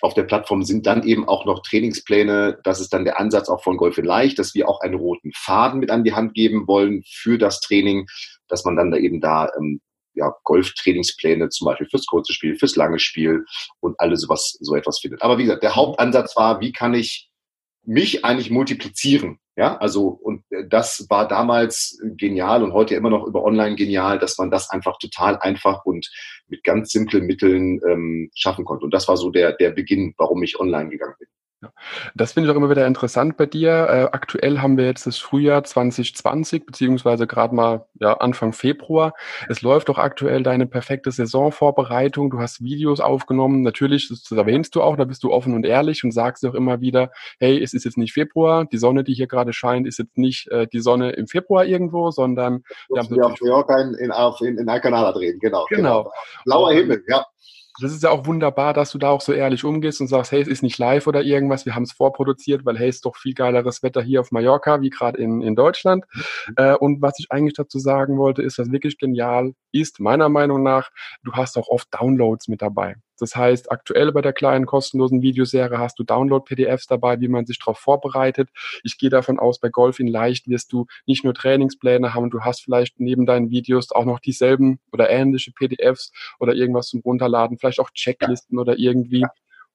auf der Plattform sind dann eben auch noch Trainingspläne. Das ist dann der Ansatz auch von Golf in Leicht, dass wir auch einen roten Faden mit an die Hand geben wollen für das Training, dass man dann da eben da ähm, ja, Golf-Trainingspläne zum Beispiel fürs kurze Spiel, fürs lange Spiel und alles sowas, so etwas findet. Aber wie gesagt, der Hauptansatz war, wie kann ich mich eigentlich multiplizieren? Ja, also, und äh, das war damals genial und heute immer noch über online genial, dass man das einfach total einfach und mit ganz simplen Mitteln ähm, schaffen konnte. Und das war so der, der Beginn, warum ich online gegangen bin. Ja. Das finde ich auch immer wieder interessant bei dir. Äh, aktuell haben wir jetzt das Frühjahr 2020, beziehungsweise gerade mal ja, Anfang Februar. Es läuft doch aktuell deine perfekte Saisonvorbereitung. Du hast Videos aufgenommen. Natürlich, das, erwähnst du auch, da bist du offen und ehrlich und sagst auch immer wieder, hey, es ist jetzt nicht Februar, die Sonne, die hier gerade scheint, ist jetzt nicht äh, die Sonne im Februar irgendwo, sondern wir haben auf Mallorca in, in, in, in Alcanada drehen, genau. Genau. genau. Blauer Himmel, ja das ist ja auch wunderbar, dass du da auch so ehrlich umgehst und sagst, hey, es ist nicht live oder irgendwas, wir haben es vorproduziert, weil hey, es ist doch viel geileres Wetter hier auf Mallorca, wie gerade in, in Deutschland. Mhm. Äh, und was ich eigentlich dazu sagen wollte, ist, was wirklich genial ist, meiner Meinung nach, du hast auch oft Downloads mit dabei. Das heißt, aktuell bei der kleinen kostenlosen Videoserie hast du Download-PDFs dabei, wie man sich darauf vorbereitet. Ich gehe davon aus, bei Golf in Leicht wirst du nicht nur Trainingspläne haben, du hast vielleicht neben deinen Videos auch noch dieselben oder ähnliche PDFs oder irgendwas zum Runterladen, vielleicht auch Checklisten oder irgendwie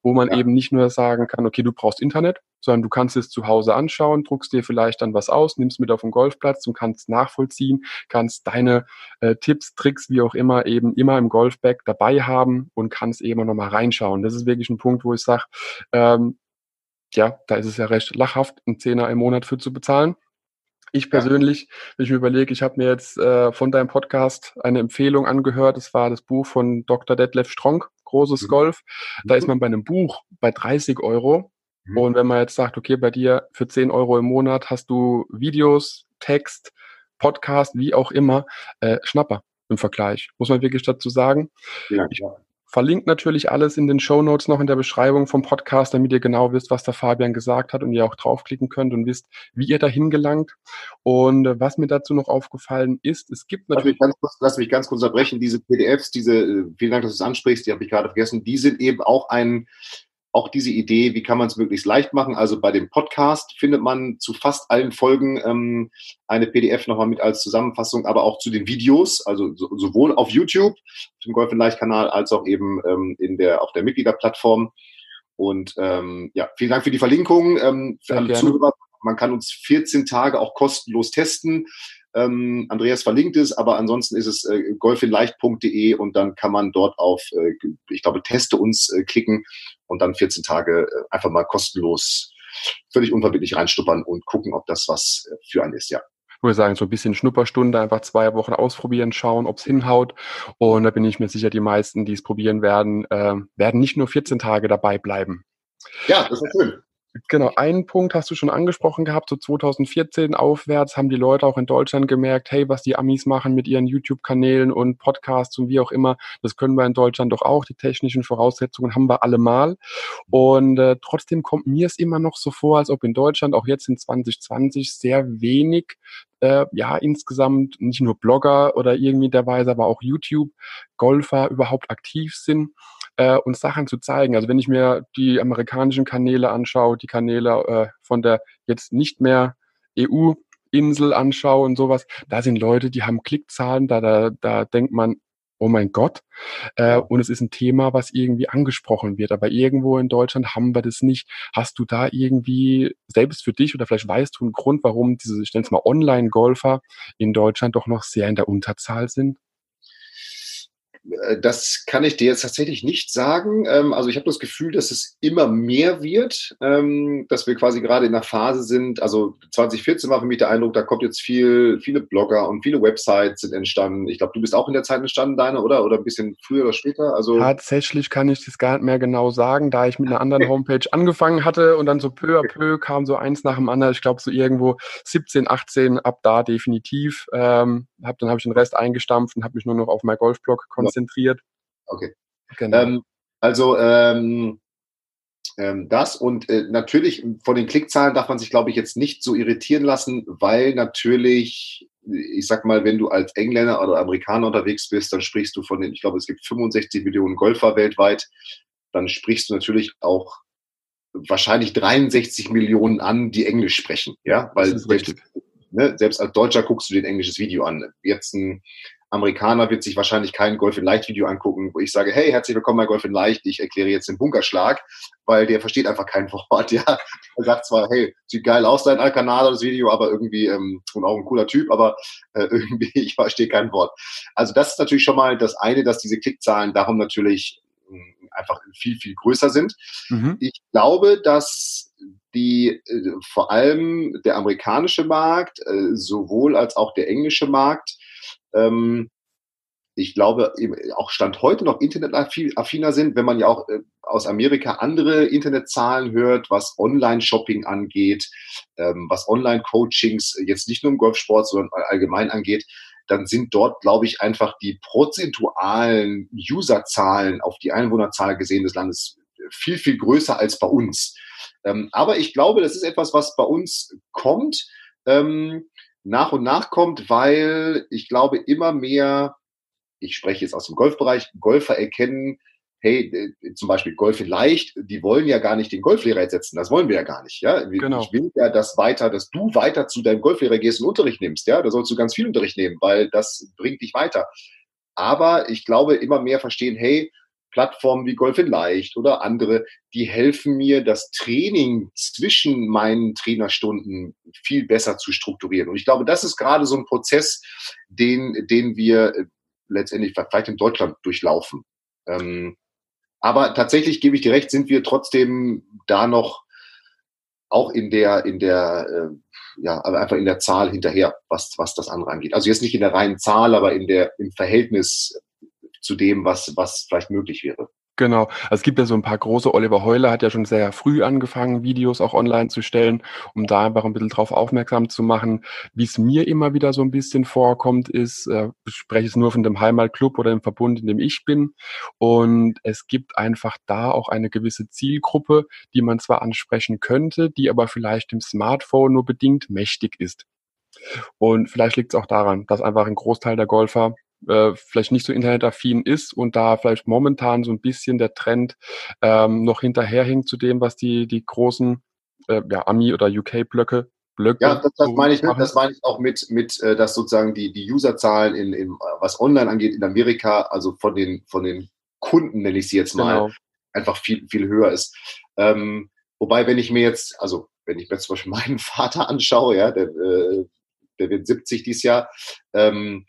wo man ja. eben nicht nur sagen kann, okay, du brauchst Internet, sondern du kannst es zu Hause anschauen, druckst dir vielleicht dann was aus, nimmst mit auf den Golfplatz und kannst nachvollziehen, kannst deine äh, Tipps, Tricks, wie auch immer, eben immer im Golfbag dabei haben und kannst eben nochmal reinschauen. Das ist wirklich ein Punkt, wo ich sage, ähm, ja, da ist es ja recht lachhaft, einen Zehner im Monat für zu bezahlen. Ich persönlich, wenn ich mir überlege, ich habe mir jetzt äh, von deinem Podcast eine Empfehlung angehört. Das war das Buch von Dr. Detlef Stronk, Großes mhm. Golf. Da ist man bei einem Buch bei 30 Euro. Mhm. Und wenn man jetzt sagt, okay, bei dir für 10 Euro im Monat hast du Videos, Text, Podcast, wie auch immer, äh, Schnapper im Vergleich. Muss man wirklich dazu sagen. Ja, ich verlinkt natürlich alles in den Show Notes noch in der Beschreibung vom Podcast, damit ihr genau wisst, was der Fabian gesagt hat und ihr auch draufklicken könnt und wisst, wie ihr dahin gelangt. Und äh, was mir dazu noch aufgefallen ist, es gibt natürlich. Lass mich ganz kurz, lass mich ganz kurz unterbrechen. Diese PDFs, diese, äh, vielen Dank, dass du es ansprichst, die habe ich gerade vergessen, die sind eben auch ein auch diese Idee, wie kann man es möglichst leicht machen. Also bei dem Podcast findet man zu fast allen Folgen ähm, eine PDF nochmal mit als Zusammenfassung, aber auch zu den Videos, also so, sowohl auf YouTube, dem Golf Leicht Kanal, als auch eben ähm, in der auf der Mitgliederplattform. Und ähm, ja, vielen Dank für die Verlinkung. Ähm, für alle Zuhörer, man kann uns 14 Tage auch kostenlos testen. Ähm, Andreas verlinkt es, aber ansonsten ist es äh, golfinleicht.de und dann kann man dort auf, äh, ich glaube, Teste uns äh, klicken und dann 14 Tage äh, einfach mal kostenlos, völlig unverbindlich reinstuppern und gucken, ob das was äh, für einen ist, ja. Ich würde sagen, so ein bisschen Schnupperstunde, einfach zwei Wochen ausprobieren, schauen, ob es hinhaut. Und da bin ich mir sicher, die meisten, die es probieren werden, äh, werden nicht nur 14 Tage dabei bleiben. Ja, das ist schön. Genau, einen Punkt hast du schon angesprochen gehabt, so 2014 aufwärts haben die Leute auch in Deutschland gemerkt, hey, was die Amis machen mit ihren YouTube-Kanälen und Podcasts und wie auch immer, das können wir in Deutschland doch auch, die technischen Voraussetzungen haben wir alle mal. Und äh, trotzdem kommt mir es immer noch so vor, als ob in Deutschland auch jetzt in 2020 sehr wenig äh, ja insgesamt nicht nur Blogger oder irgendwie der Weise, aber auch YouTube-Golfer überhaupt aktiv sind äh, uns Sachen zu zeigen. Also wenn ich mir die amerikanischen Kanäle anschaue, die Kanäle äh, von der jetzt nicht mehr EU Insel anschaue und sowas, da sind Leute, die haben Klickzahlen, da, da, da denkt man, oh mein Gott. Äh, und es ist ein Thema, was irgendwie angesprochen wird. Aber irgendwo in Deutschland haben wir das nicht. Hast du da irgendwie selbst für dich oder vielleicht weißt du einen Grund, warum diese, ich nenne es mal Online-Golfer in Deutschland doch noch sehr in der Unterzahl sind? Äh, das kann ich dir jetzt tatsächlich nicht sagen. Ähm, also ich habe das Gefühl, dass es immer mehr wird, ähm, dass wir quasi gerade in der Phase sind. Also 2014 war für mich der Eindruck, da kommt jetzt viel, viele Blogger und viele Websites sind entstanden. Ich glaube, du bist auch in der Zeit entstanden, deine, oder? Oder ein bisschen früher oder später? Also Tatsächlich kann ich das gar nicht mehr genau sagen, da ich mit einer anderen [laughs] Homepage angefangen hatte und dann so peu à peu kam so eins nach dem anderen. Ich glaube, so irgendwo 17, 18 ab da definitiv. Ähm, hab, dann habe ich den Rest eingestampft und habe mich nur noch auf mein Golfblog konzentriert. Okay. Genau. Ähm, also ähm, ähm, das und äh, natürlich von den Klickzahlen darf man sich, glaube ich, jetzt nicht so irritieren lassen, weil natürlich, ich sag mal, wenn du als Engländer oder Amerikaner unterwegs bist, dann sprichst du von den, ich glaube, es gibt 65 Millionen Golfer weltweit, dann sprichst du natürlich auch wahrscheinlich 63 Millionen an, die Englisch sprechen, ja, weil selbst, ne, selbst als Deutscher guckst du dir ein englisches Video an. Jetzt ein Amerikaner wird sich wahrscheinlich kein Golf in Leicht Video angucken, wo ich sage, hey, herzlich willkommen bei Golf in Leicht, ich erkläre jetzt den Bunkerschlag, weil der versteht einfach kein Wort, [laughs] ja. Er sagt zwar, hey, sieht geil aus, dein Alcanada, das Video, aber irgendwie, ähm, und auch ein cooler Typ, aber äh, [laughs] irgendwie, ich verstehe kein Wort. Also das ist natürlich schon mal das eine, dass diese Klickzahlen darum natürlich einfach viel, viel größer sind. Mhm. Ich glaube, dass die äh, vor allem der amerikanische Markt, äh, sowohl als auch der englische Markt, ähm, ich glaube, auch Stand heute noch internetaffiner sind, wenn man ja auch äh, aus Amerika andere Internetzahlen hört, was Online-Shopping angeht, ähm, was Online-Coachings jetzt nicht nur im Golfsport, sondern allgemein angeht, dann sind dort, glaube ich, einfach die prozentualen Userzahlen auf die Einwohnerzahl gesehen des Landes viel, viel größer als bei uns. Ähm, aber ich glaube, das ist etwas, was bei uns kommt. Ähm, nach und nach kommt, weil ich glaube, immer mehr, ich spreche jetzt aus dem Golfbereich, Golfer erkennen, hey, zum Beispiel Golf in leicht, die wollen ja gar nicht den Golflehrer ersetzen. Das wollen wir ja gar nicht. Ja? Genau. Ich will ja, dass weiter, dass du weiter zu deinem Golflehrer gehst und Unterricht nimmst. Ja, da sollst du ganz viel Unterricht nehmen, weil das bringt dich weiter. Aber ich glaube, immer mehr verstehen, hey, Plattformen wie Golf in Leicht oder andere, die helfen mir, das Training zwischen meinen Trainerstunden viel besser zu strukturieren. Und ich glaube, das ist gerade so ein Prozess, den, den wir äh, letztendlich vielleicht in Deutschland durchlaufen. Ähm, aber tatsächlich gebe ich dir recht, sind wir trotzdem da noch auch in der, in der, äh, ja, aber einfach in der Zahl hinterher, was, was das andere angeht. Also jetzt nicht in der reinen Zahl, aber in der, im Verhältnis zu dem, was, was vielleicht möglich wäre. Genau. Also, es gibt ja so ein paar große Oliver Heuler hat ja schon sehr früh angefangen, Videos auch online zu stellen, um da einfach ein bisschen drauf aufmerksam zu machen. Wie es mir immer wieder so ein bisschen vorkommt, ist, äh, ich spreche es nur von dem Heimatclub oder dem Verbund, in dem ich bin. Und es gibt einfach da auch eine gewisse Zielgruppe, die man zwar ansprechen könnte, die aber vielleicht im Smartphone nur bedingt mächtig ist. Und vielleicht liegt es auch daran, dass einfach ein Großteil der Golfer äh, vielleicht nicht so internetaffin ist und da vielleicht momentan so ein bisschen der Trend ähm, noch hinterherhinkt zu dem, was die, die großen äh, ja, Ami- oder UK-Blöcke Blöcke. Ja, das, das meine ich, das meine ich auch mit, mit, äh, dass sozusagen die, die Userzahlen in, in, was online angeht, in Amerika, also von den, von den Kunden, nenne ich sie jetzt mal, genau. einfach viel, viel höher ist. Ähm, wobei, wenn ich mir jetzt, also wenn ich mir zum Beispiel [laughs] meinen Vater anschaue, ja, der, äh, der wird 70 dieses Jahr, ähm,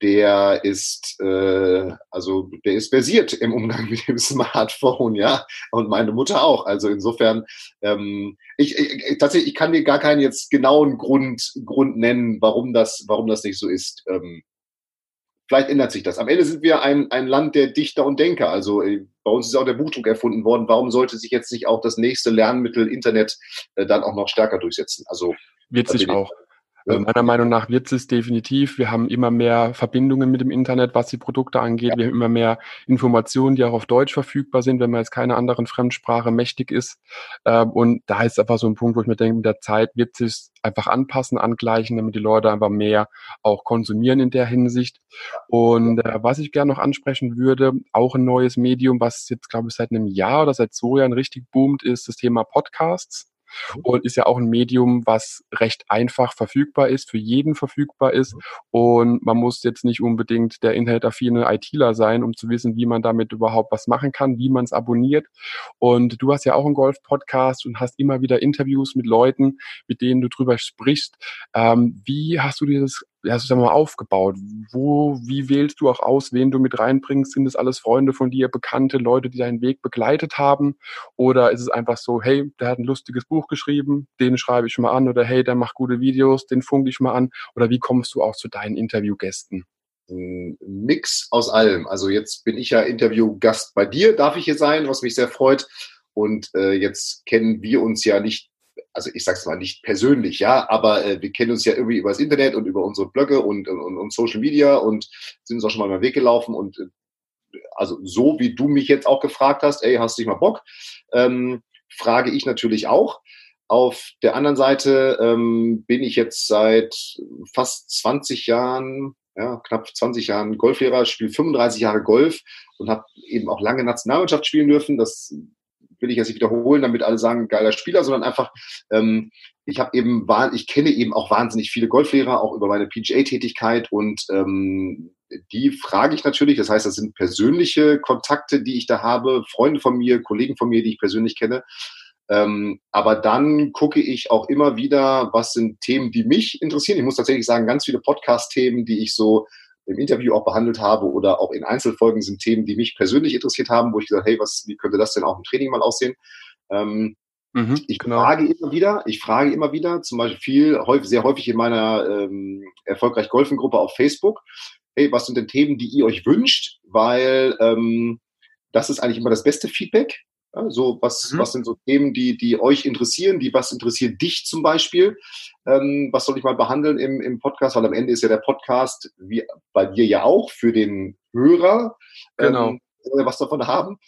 der ist äh, also der ist versiert im Umgang [laughs] mit dem Smartphone, ja, und meine Mutter auch. Also insofern, ähm, ich, ich tatsächlich, ich kann dir gar keinen jetzt genauen Grund Grund nennen, warum das warum das nicht so ist. Ähm, vielleicht ändert sich das. Am Ende sind wir ein ein Land der Dichter und Denker. Also äh, bei uns ist auch der Buchdruck erfunden worden. Warum sollte sich jetzt nicht auch das nächste Lernmittel Internet äh, dann auch noch stärker durchsetzen? Also wird sich auch. Also meiner Meinung nach wird es definitiv. Wir haben immer mehr Verbindungen mit dem Internet, was die Produkte angeht. Ja. Wir haben immer mehr Informationen, die auch auf Deutsch verfügbar sind, wenn man jetzt keine anderen Fremdsprache mächtig ist. Ähm, und da ist einfach so ein Punkt, wo ich mir denke, mit der Zeit wird sich einfach anpassen, angleichen, damit die Leute einfach mehr auch konsumieren in der Hinsicht. Und äh, was ich gerne noch ansprechen würde, auch ein neues Medium, was jetzt, glaube ich, seit einem Jahr oder seit zwei Jahren richtig boomt, ist das Thema Podcasts und ist ja auch ein Medium, was recht einfach verfügbar ist, für jeden verfügbar ist und man muss jetzt nicht unbedingt der internetaffine ITler sein, um zu wissen, wie man damit überhaupt was machen kann, wie man es abonniert. Und du hast ja auch einen Golf-Podcast und hast immer wieder Interviews mit Leuten, mit denen du drüber sprichst. Ähm, wie hast du dir das hast du mal aufgebaut? Wo, wie wählst du auch aus, wen du mit reinbringst? Sind es alles Freunde von dir, Bekannte, Leute, die deinen Weg begleitet haben? Oder ist es einfach so, hey, der hat ein lustiges Buch geschrieben, den schreibe ich mal an? Oder hey, der macht gute Videos, den funke ich mal an? Oder wie kommst du auch zu deinen Interviewgästen? Ein Mix aus allem. Also jetzt bin ich ja Interviewgast bei dir, darf ich hier sein, was mich sehr freut. Und äh, jetzt kennen wir uns ja nicht also ich sag's mal nicht persönlich, ja, aber äh, wir kennen uns ja irgendwie über das Internet und über unsere Blöcke und, und, und Social Media und sind uns auch schon mal den Weg gelaufen und äh, also so wie du mich jetzt auch gefragt hast, ey, hast du nicht mal Bock, ähm, frage ich natürlich auch. Auf der anderen Seite ähm, bin ich jetzt seit fast 20 Jahren, ja, knapp 20 Jahren Golflehrer, spiele 35 Jahre Golf und habe eben auch lange Nationalmannschaft spielen dürfen. Das will ich jetzt nicht wiederholen, damit alle sagen, geiler Spieler, sondern einfach, ähm, ich habe eben, ich kenne eben auch wahnsinnig viele Golflehrer, auch über meine PGA-Tätigkeit und ähm, die frage ich natürlich. Das heißt, das sind persönliche Kontakte, die ich da habe, Freunde von mir, Kollegen von mir, die ich persönlich kenne. Ähm, aber dann gucke ich auch immer wieder, was sind Themen, die mich interessieren. Ich muss tatsächlich sagen, ganz viele Podcast-Themen, die ich so im Interview auch behandelt habe oder auch in Einzelfolgen sind Themen, die mich persönlich interessiert haben, wo ich gesagt, hey, was, wie könnte das denn auch im Training mal aussehen? Ähm, mhm, ich genau. frage immer wieder, ich frage immer wieder, zum Beispiel viel, häufig, sehr häufig in meiner ähm, erfolgreich Golfen Gruppe auf Facebook, hey, was sind denn Themen, die ihr euch wünscht? Weil ähm, das ist eigentlich immer das beste Feedback. Ja, so, was, mhm. was sind so Themen, die, die euch interessieren? Die, was interessiert dich zum Beispiel? Ähm, was soll ich mal behandeln im, im Podcast? Weil am Ende ist ja der Podcast, wie bei dir ja auch, für den Hörer, genau. ähm, was davon haben.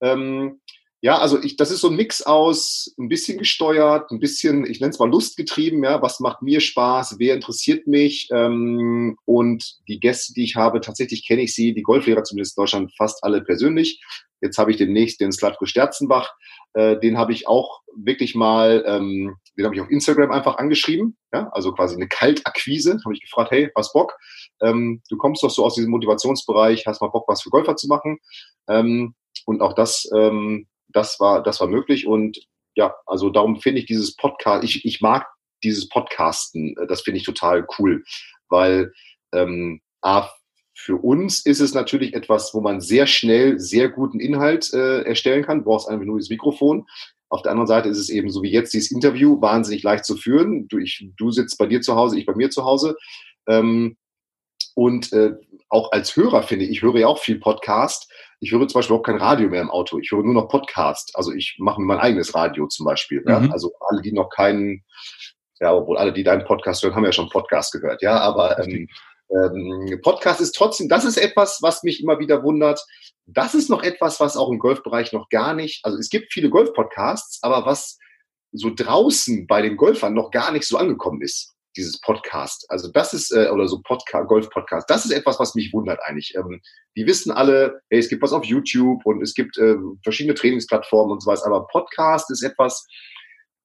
Ähm, ja, also ich, das ist so ein Mix aus ein bisschen gesteuert, ein bisschen, ich nenne es mal lustgetrieben, ja, was macht mir Spaß, wer interessiert mich ähm, und die Gäste, die ich habe, tatsächlich kenne ich sie, die Golflehrer zumindest in Deutschland fast alle persönlich. Jetzt habe ich demnächst den Slatko Sterzenbach, äh, den habe ich auch wirklich mal, ähm, den habe ich auf Instagram einfach angeschrieben, ja, also quasi eine Kaltakquise, habe ich gefragt, hey, was Bock? Ähm, du kommst doch so aus diesem Motivationsbereich, hast mal Bock, was für Golfer zu machen. Ähm, und auch das ähm, das war, das war möglich. Und ja, also darum finde ich dieses Podcast, ich, ich mag dieses Podcasten, äh, das finde ich total cool, weil ähm, A, für uns ist es natürlich etwas, wo man sehr schnell sehr guten Inhalt äh, erstellen kann. Du brauchst einfach nur das Mikrofon. Auf der anderen Seite ist es eben so wie jetzt dieses Interview wahnsinnig leicht zu führen. Du, ich, du sitzt bei dir zu Hause, ich bei mir zu Hause. Ähm, und äh, auch als Hörer finde ich, ich höre ja auch viel Podcast, ich höre zum Beispiel auch kein Radio mehr im Auto. Ich höre nur noch Podcast. Also ich mache mir mein eigenes Radio zum Beispiel. Ja? Mhm. Also alle, die noch keinen, ja, obwohl alle, die deinen Podcast hören, haben ja schon Podcast gehört. Ja, aber ähm, ähm, Podcast ist trotzdem, das ist etwas, was mich immer wieder wundert. Das ist noch etwas, was auch im Golfbereich noch gar nicht, also es gibt viele Golf-Podcasts, aber was so draußen bei den Golfern noch gar nicht so angekommen ist dieses Podcast. Also das ist, äh, oder so Podcast, Golf-Podcast, das ist etwas, was mich wundert eigentlich. Ähm, die wissen alle, hey, es gibt was auf YouTube und es gibt äh, verschiedene Trainingsplattformen und so was, aber Podcast ist etwas,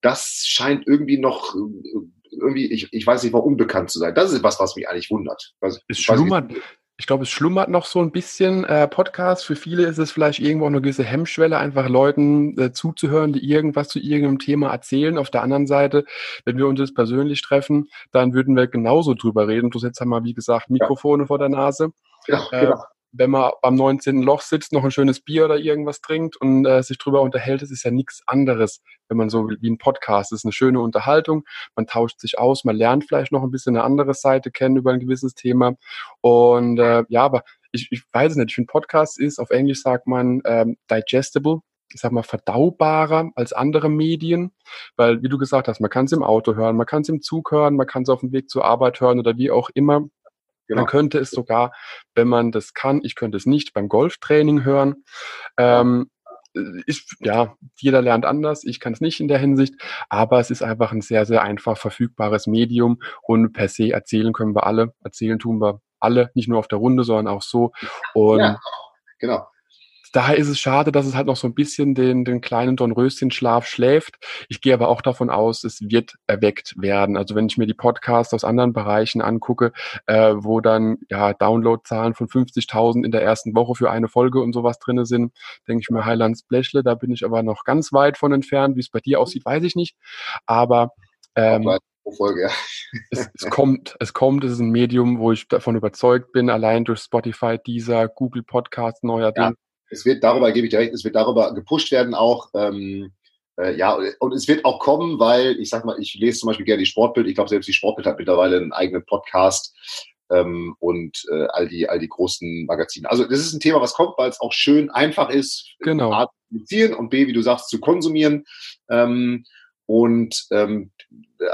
das scheint irgendwie noch, äh, irgendwie, ich, ich weiß nicht, warum unbekannt zu sein. Das ist etwas, was mich eigentlich wundert. Also, es schlummert, ich glaube, es schlummert noch so ein bisschen äh, Podcast. Für viele ist es vielleicht irgendwo auch eine gewisse Hemmschwelle, einfach Leuten äh, zuzuhören, die irgendwas zu irgendeinem Thema erzählen. Auf der anderen Seite, wenn wir uns jetzt persönlich treffen, dann würden wir genauso drüber reden. Bloß jetzt haben wir, wie gesagt, Mikrofone ja. vor der Nase. Ja, äh, genau wenn man beim 19. Loch sitzt, noch ein schönes Bier oder irgendwas trinkt und äh, sich drüber unterhält, das ist ja nichts anderes, wenn man so wie ein Podcast. Das ist eine schöne Unterhaltung, man tauscht sich aus, man lernt vielleicht noch ein bisschen eine andere Seite kennen über ein gewisses Thema. Und äh, ja, aber ich, ich weiß es nicht, ich finde Podcast ist, auf Englisch sagt man ähm, digestible, ich sag mal, verdaubarer als andere Medien, weil, wie du gesagt hast, man kann es im Auto hören, man kann es im Zug hören, man kann es auf dem Weg zur Arbeit hören oder wie auch immer. Genau. Man könnte es sogar, wenn man das kann, ich könnte es nicht beim Golftraining hören. Ähm, ist, ja, jeder lernt anders. Ich kann es nicht in der Hinsicht, aber es ist einfach ein sehr, sehr einfach verfügbares Medium und per se erzählen können wir alle. Erzählen tun wir alle, nicht nur auf der Runde, sondern auch so. Und ja, genau daher ist es schade, dass es halt noch so ein bisschen den, den kleinen Dornröschen-Schlaf schläft. Ich gehe aber auch davon aus, es wird erweckt werden. Also wenn ich mir die Podcasts aus anderen Bereichen angucke, äh, wo dann ja Downloadzahlen von 50.000 in der ersten Woche für eine Folge und sowas drinne sind, denke ich mir Highlands Blechle, da bin ich aber noch ganz weit von entfernt. Wie es bei dir aussieht, weiß ich nicht. Aber ähm, Folge, ja. [laughs] es, es, kommt, es kommt, es ist ein Medium, wo ich davon überzeugt bin, allein durch Spotify, dieser Google Podcast neuerdings. Es wird darüber, gebe ich dir recht, es wird darüber gepusht werden auch. Ähm, äh, ja, und es wird auch kommen, weil ich sag mal, ich lese zum Beispiel gerne die Sportbild. Ich glaube, selbst die Sportbild hat mittlerweile einen eigenen Podcast ähm, und äh, all die all die großen Magazine. Also das ist ein Thema, was kommt, weil es auch schön einfach ist, genau. A, zu und B, wie du sagst, zu konsumieren. Ähm, und ähm,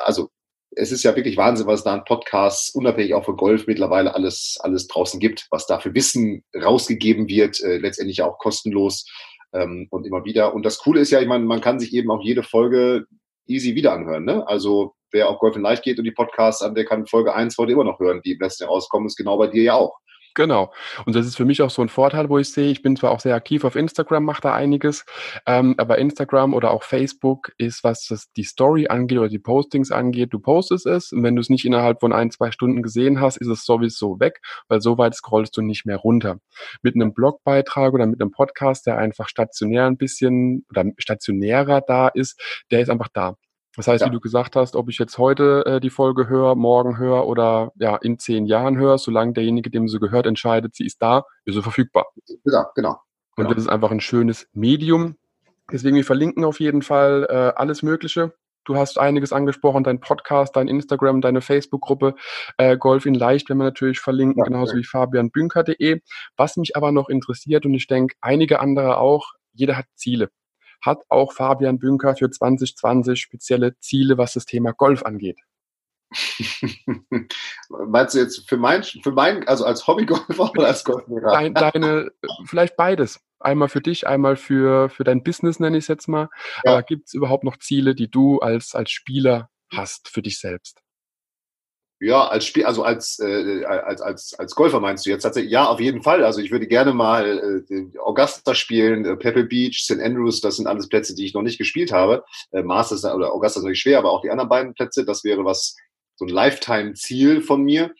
also es ist ja wirklich Wahnsinn, was da an Podcasts, unabhängig auch von Golf, mittlerweile alles, alles draußen gibt, was da für Wissen rausgegeben wird, äh, letztendlich auch kostenlos ähm, und immer wieder. Und das Coole ist ja, ich meine, man kann sich eben auch jede Folge easy wieder anhören. Ne? Also wer auf Golf in Leicht geht und die Podcasts an, der kann Folge 1 heute immer noch hören, die im letzten Jahr rauskommen, ist genau bei dir ja auch. Genau. Und das ist für mich auch so ein Vorteil, wo ich sehe, ich bin zwar auch sehr aktiv auf Instagram, mache da einiges, ähm, aber Instagram oder auch Facebook ist, was das die Story angeht oder die Postings angeht, du postest es und wenn du es nicht innerhalb von ein, zwei Stunden gesehen hast, ist es sowieso weg, weil so weit scrollst du nicht mehr runter. Mit einem Blogbeitrag oder mit einem Podcast, der einfach stationär ein bisschen oder stationärer da ist, der ist einfach da. Das heißt, ja. wie du gesagt hast, ob ich jetzt heute äh, die Folge höre, morgen höre oder ja in zehn Jahren höre, solange derjenige, dem sie gehört, entscheidet, sie ist da, ist sie verfügbar. Ja, genau. Und genau. das ist einfach ein schönes Medium. Deswegen, wir verlinken auf jeden Fall äh, alles Mögliche. Du hast einiges angesprochen, dein Podcast, dein Instagram, deine Facebook-Gruppe äh, Golf in Leicht, wenn wir natürlich verlinken, ja, genauso ja. wie fabianbünker.de. Was mich aber noch interessiert und ich denke, einige andere auch, jeder hat Ziele hat auch Fabian Bünker für 2020 spezielle Ziele, was das Thema Golf angeht? [laughs] Meinst du jetzt für mein, für mein, also als Hobbygolfer oder als Golflehrer? Deine, deine, vielleicht beides. Einmal für dich, einmal für, für dein Business, nenne ich es jetzt mal. Ja. Aber gibt es überhaupt noch Ziele, die du als, als Spieler hast für dich selbst? Ja, als Spiel, also als, äh, als, als, als Golfer meinst du jetzt tatsächlich? Ja, auf jeden Fall. Also ich würde gerne mal äh, Augusta spielen, äh, Pebble Beach, St. Andrews, das sind alles Plätze, die ich noch nicht gespielt habe. Äh, Masters oder Augusta ist natürlich schwer, aber auch die anderen beiden Plätze, das wäre was, so ein Lifetime-Ziel von mir.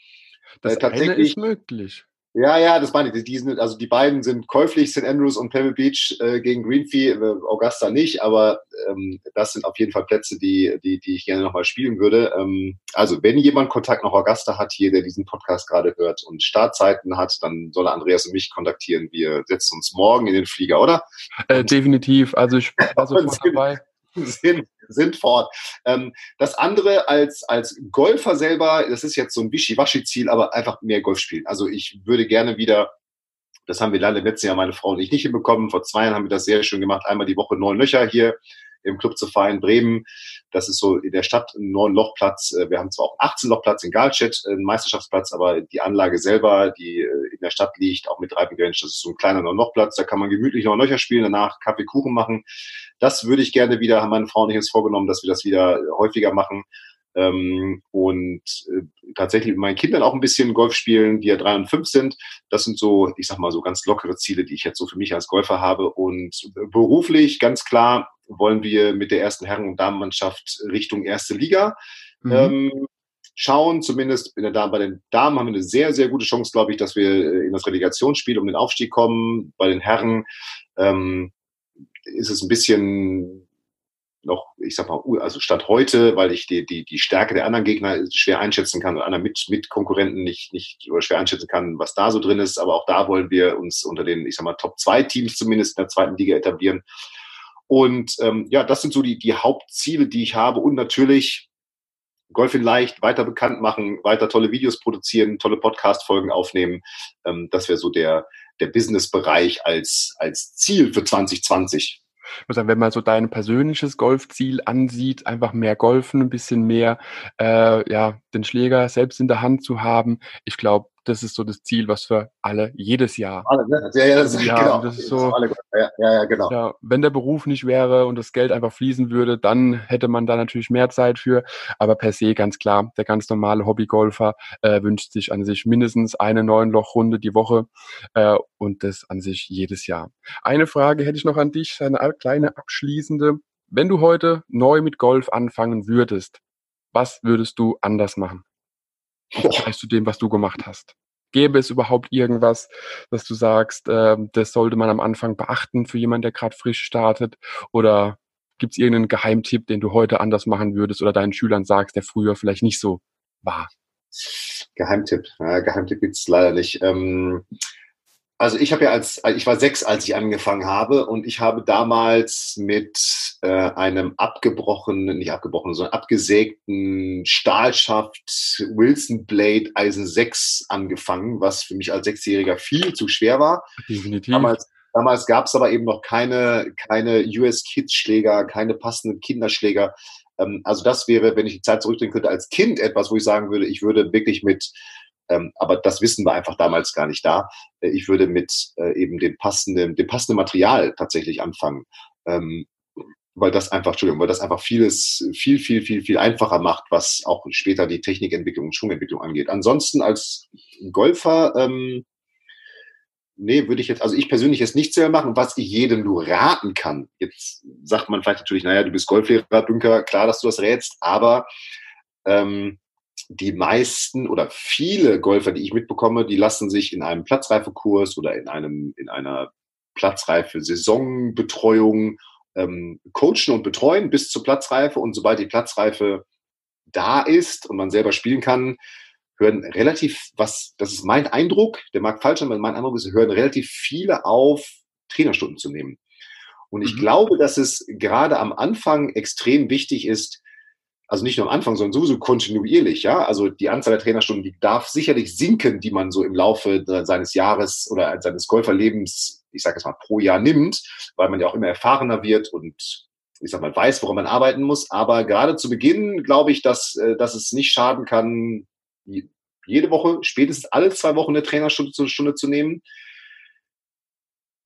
Das äh, tatsächlich, ist möglich. Ja, ja, das meine ich. Die sind, also die beiden sind käuflich, St. Andrews und Pebble Beach äh, gegen Greenfee, äh, Augusta nicht, aber ähm, das sind auf jeden Fall Plätze, die, die, die ich gerne nochmal spielen würde. Ähm, also wenn jemand Kontakt nach Augusta hat hier, der diesen Podcast gerade hört und Startzeiten hat, dann soll Andreas und mich kontaktieren. Wir setzen uns morgen in den Flieger, oder? Äh, definitiv. Also ich war [laughs] sofort dabei. [laughs] sind, sind fort. Ähm, das andere als, als Golfer selber, das ist jetzt so ein Wischiwaschi-Ziel, aber einfach mehr Golf spielen. Also ich würde gerne wieder Das haben wir leider im letzten Jahr meine Frau und ich nicht hinbekommen. Vor zwei Jahren haben wir das sehr schön gemacht. Einmal die Woche neun Löcher hier im Club zu feiern, Bremen. Das ist so in der Stadt ein neun Lochplatz. Äh, wir haben zwar auch 18 Lochplatz in Galstedt, einen Meisterschaftsplatz, aber die Anlage selber, die äh, in der Stadt liegt, auch mit drei das ist so ein kleiner Lochplatz. Da kann man gemütlich noch Löcher spielen, danach Kaffee, Kuchen machen. Das würde ich gerne wieder, haben meine Frau und ich uns vorgenommen, dass wir das wieder häufiger machen. Ähm, und äh, tatsächlich mit meinen Kindern auch ein bisschen Golf spielen, die ja drei und fünf sind. Das sind so, ich sag mal, so ganz lockere Ziele, die ich jetzt so für mich als Golfer habe. Und beruflich ganz klar wollen wir mit der ersten Herren- und Damenmannschaft Richtung erste Liga mhm. ähm, schauen. Zumindest in der, bei den Damen haben wir eine sehr, sehr gute Chance, glaube ich, dass wir äh, in das Relegationsspiel um den Aufstieg kommen. Bei den Herren ähm, ist es ein bisschen noch, ich sag mal, also statt heute, weil ich die, die, die Stärke der anderen Gegner schwer einschätzen kann oder anderen mit, mit Konkurrenten nicht, nicht oder schwer einschätzen kann, was da so drin ist. Aber auch da wollen wir uns unter den, ich sag mal, Top 2 Teams zumindest in der zweiten Liga etablieren. Und ähm, ja, das sind so die, die Hauptziele, die ich habe. Und natürlich Golf in leicht weiter bekannt machen, weiter tolle Videos produzieren, tolle Podcast-Folgen aufnehmen. Ähm, das wäre so der, der Business-Bereich als, als Ziel für 2020. Ich muss sagen, wenn man so dein persönliches Golfziel ansieht, einfach mehr golfen, ein bisschen mehr, äh, ja, den Schläger selbst in der Hand zu haben. Ich glaube, das ist so das Ziel, was für alle jedes Jahr. Alle, ne? Ja, ja, das, ja, genau. das ist so. Ja, ja, genau. Ja, wenn der Beruf nicht wäre und das Geld einfach fließen würde, dann hätte man da natürlich mehr Zeit für. Aber per se ganz klar, der ganz normale Hobbygolfer äh, wünscht sich an sich mindestens eine neun Lochrunde die Woche äh, und das an sich jedes Jahr. Eine Frage hätte ich noch an dich, eine kleine abschließende. Wenn du heute neu mit Golf anfangen würdest, was würdest du anders machen? Vergleich zu dem, was du gemacht hast. Gäbe es überhaupt irgendwas, dass du sagst, äh, das sollte man am Anfang beachten für jemanden, der gerade frisch startet? Oder gibt es irgendeinen Geheimtipp, den du heute anders machen würdest oder deinen Schülern sagst, der früher vielleicht nicht so war? Geheimtipp. Ja, Geheimtipp gibt's leider nicht. Ähm, also ich habe ja als, ich war sechs, als ich angefangen habe und ich habe damals mit äh, einem abgebrochenen, nicht abgebrochenen, sondern abgesägten Stahlschaft Wilson Blade Eisen 6 angefangen, was für mich als Sechsjähriger viel zu schwer war. Definitiv. Damals, damals gab es aber eben noch keine, keine US Kids Schläger, keine passenden Kinderschläger. Ähm, also das wäre, wenn ich die Zeit zurückdrehen könnte, als Kind etwas, wo ich sagen würde, ich würde wirklich mit aber das Wissen war einfach damals gar nicht da. Äh, ich würde mit äh, eben dem passenden, dem passenden Material tatsächlich anfangen. Ähm, weil das einfach, Entschuldigung, weil das einfach vieles, viel, viel, viel, viel einfacher macht, was auch später die Technikentwicklung und Schwungentwicklung angeht. Ansonsten als Golfer, ähm, nee, würde ich jetzt, also ich persönlich jetzt nichts mehr machen, was ich jedem nur raten kann. Jetzt sagt man vielleicht natürlich, naja, du bist Golflehrer, Dünker, klar, dass du das rätst, aber ähm, die meisten oder viele Golfer, die ich mitbekomme, die lassen sich in einem Platzreifekurs oder in einem in einer Platzreife Saisonbetreuung ähm, coachen und betreuen bis zur Platzreife und sobald die Platzreife da ist und man selber spielen kann, hören relativ was, das ist mein Eindruck, der mag falsch sein, weil mein Eindruck ist, hören relativ viele auf, Trainerstunden zu nehmen. Und ich mhm. glaube, dass es gerade am Anfang extrem wichtig ist, also nicht nur am Anfang, sondern sowieso kontinuierlich, ja. Also die Anzahl der Trainerstunden, die darf sicherlich sinken, die man so im Laufe seines Jahres oder seines Golferlebens, ich sage es mal, pro Jahr nimmt, weil man ja auch immer erfahrener wird und ich sag mal, weiß, woran man arbeiten muss. Aber gerade zu Beginn glaube ich, dass, äh, dass es nicht schaden kann, jede Woche, spätestens alle zwei Wochen eine Trainerstunde zu nehmen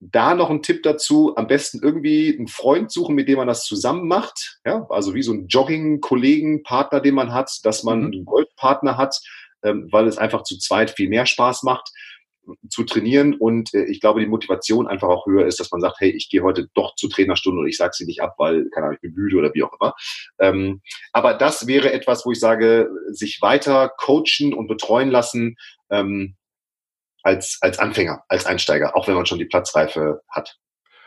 da noch ein Tipp dazu, am besten irgendwie einen Freund suchen, mit dem man das zusammen macht. Ja, also wie so ein Jogging-Kollegen, Partner, den man hat, dass man mhm. einen Golfpartner hat, ähm, weil es einfach zu zweit viel mehr Spaß macht zu trainieren und äh, ich glaube, die Motivation einfach auch höher ist, dass man sagt, hey, ich gehe heute doch zur Trainerstunde und ich sage sie nicht ab, weil, keine Ahnung, ich bin müde oder wie auch immer. Ähm, aber das wäre etwas, wo ich sage, sich weiter coachen und betreuen lassen, ähm, als, als Anfänger, als Einsteiger, auch wenn man schon die Platzreife hat.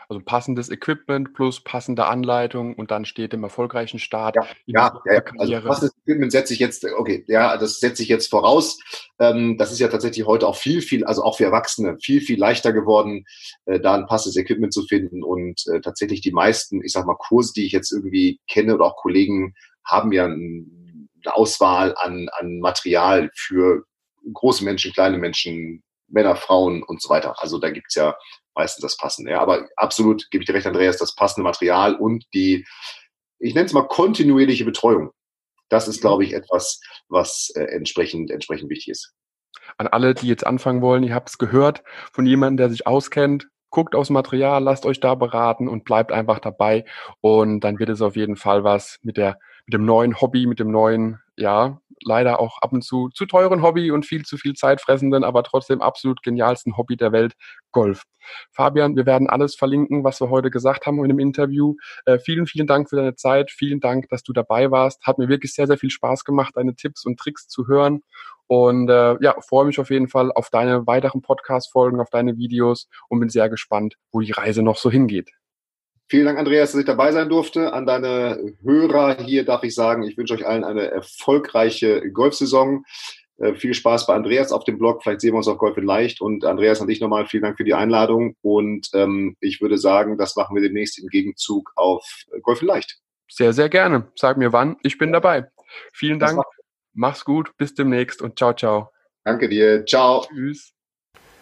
Also passendes Equipment plus passende Anleitung und dann steht im erfolgreichen Start. Ja, ja, ja, also passendes Equipment setze ich jetzt, okay, ja, das setze ich jetzt voraus. Ähm, das ist ja tatsächlich heute auch viel, viel, also auch für Erwachsene viel, viel leichter geworden, äh, da ein passendes Equipment zu finden. Und äh, tatsächlich die meisten, ich sag mal, Kurse, die ich jetzt irgendwie kenne oder auch Kollegen, haben ja eine Auswahl an, an Material für große Menschen, kleine Menschen, Männer, Frauen und so weiter. Also da gibt's ja meistens das Passende. Ja. Aber absolut gebe ich dir recht, Andreas, das passende Material und die, ich nenne es mal kontinuierliche Betreuung. Das ist, glaube ich, etwas, was äh, entsprechend, entsprechend wichtig ist. An alle, die jetzt anfangen wollen, ihr habt es gehört von jemandem, der sich auskennt, guckt aufs Material, lasst euch da beraten und bleibt einfach dabei. Und dann wird es auf jeden Fall was mit der, mit dem neuen Hobby, mit dem neuen, ja, leider auch ab und zu zu teuren Hobby und viel zu viel zeitfressenden, aber trotzdem absolut genialsten Hobby der Welt, Golf. Fabian, wir werden alles verlinken, was wir heute gesagt haben in dem Interview. Äh, vielen, vielen Dank für deine Zeit. Vielen Dank, dass du dabei warst. Hat mir wirklich sehr, sehr viel Spaß gemacht, deine Tipps und Tricks zu hören. Und äh, ja, freue mich auf jeden Fall auf deine weiteren Podcast-Folgen, auf deine Videos und bin sehr gespannt, wo die Reise noch so hingeht. Vielen Dank, Andreas, dass ich dabei sein durfte. An deine Hörer hier darf ich sagen, ich wünsche euch allen eine erfolgreiche Golfsaison. Äh, viel Spaß bei Andreas auf dem Blog. Vielleicht sehen wir uns auf Golf in Leicht. Und Andreas, an dich nochmal vielen Dank für die Einladung. Und ähm, ich würde sagen, das machen wir demnächst im Gegenzug auf Golf in Leicht. Sehr, sehr gerne. Sag mir wann. Ich bin dabei. Vielen Dank. Mach's gut. Bis demnächst und ciao, ciao. Danke dir. Ciao. Tschüss.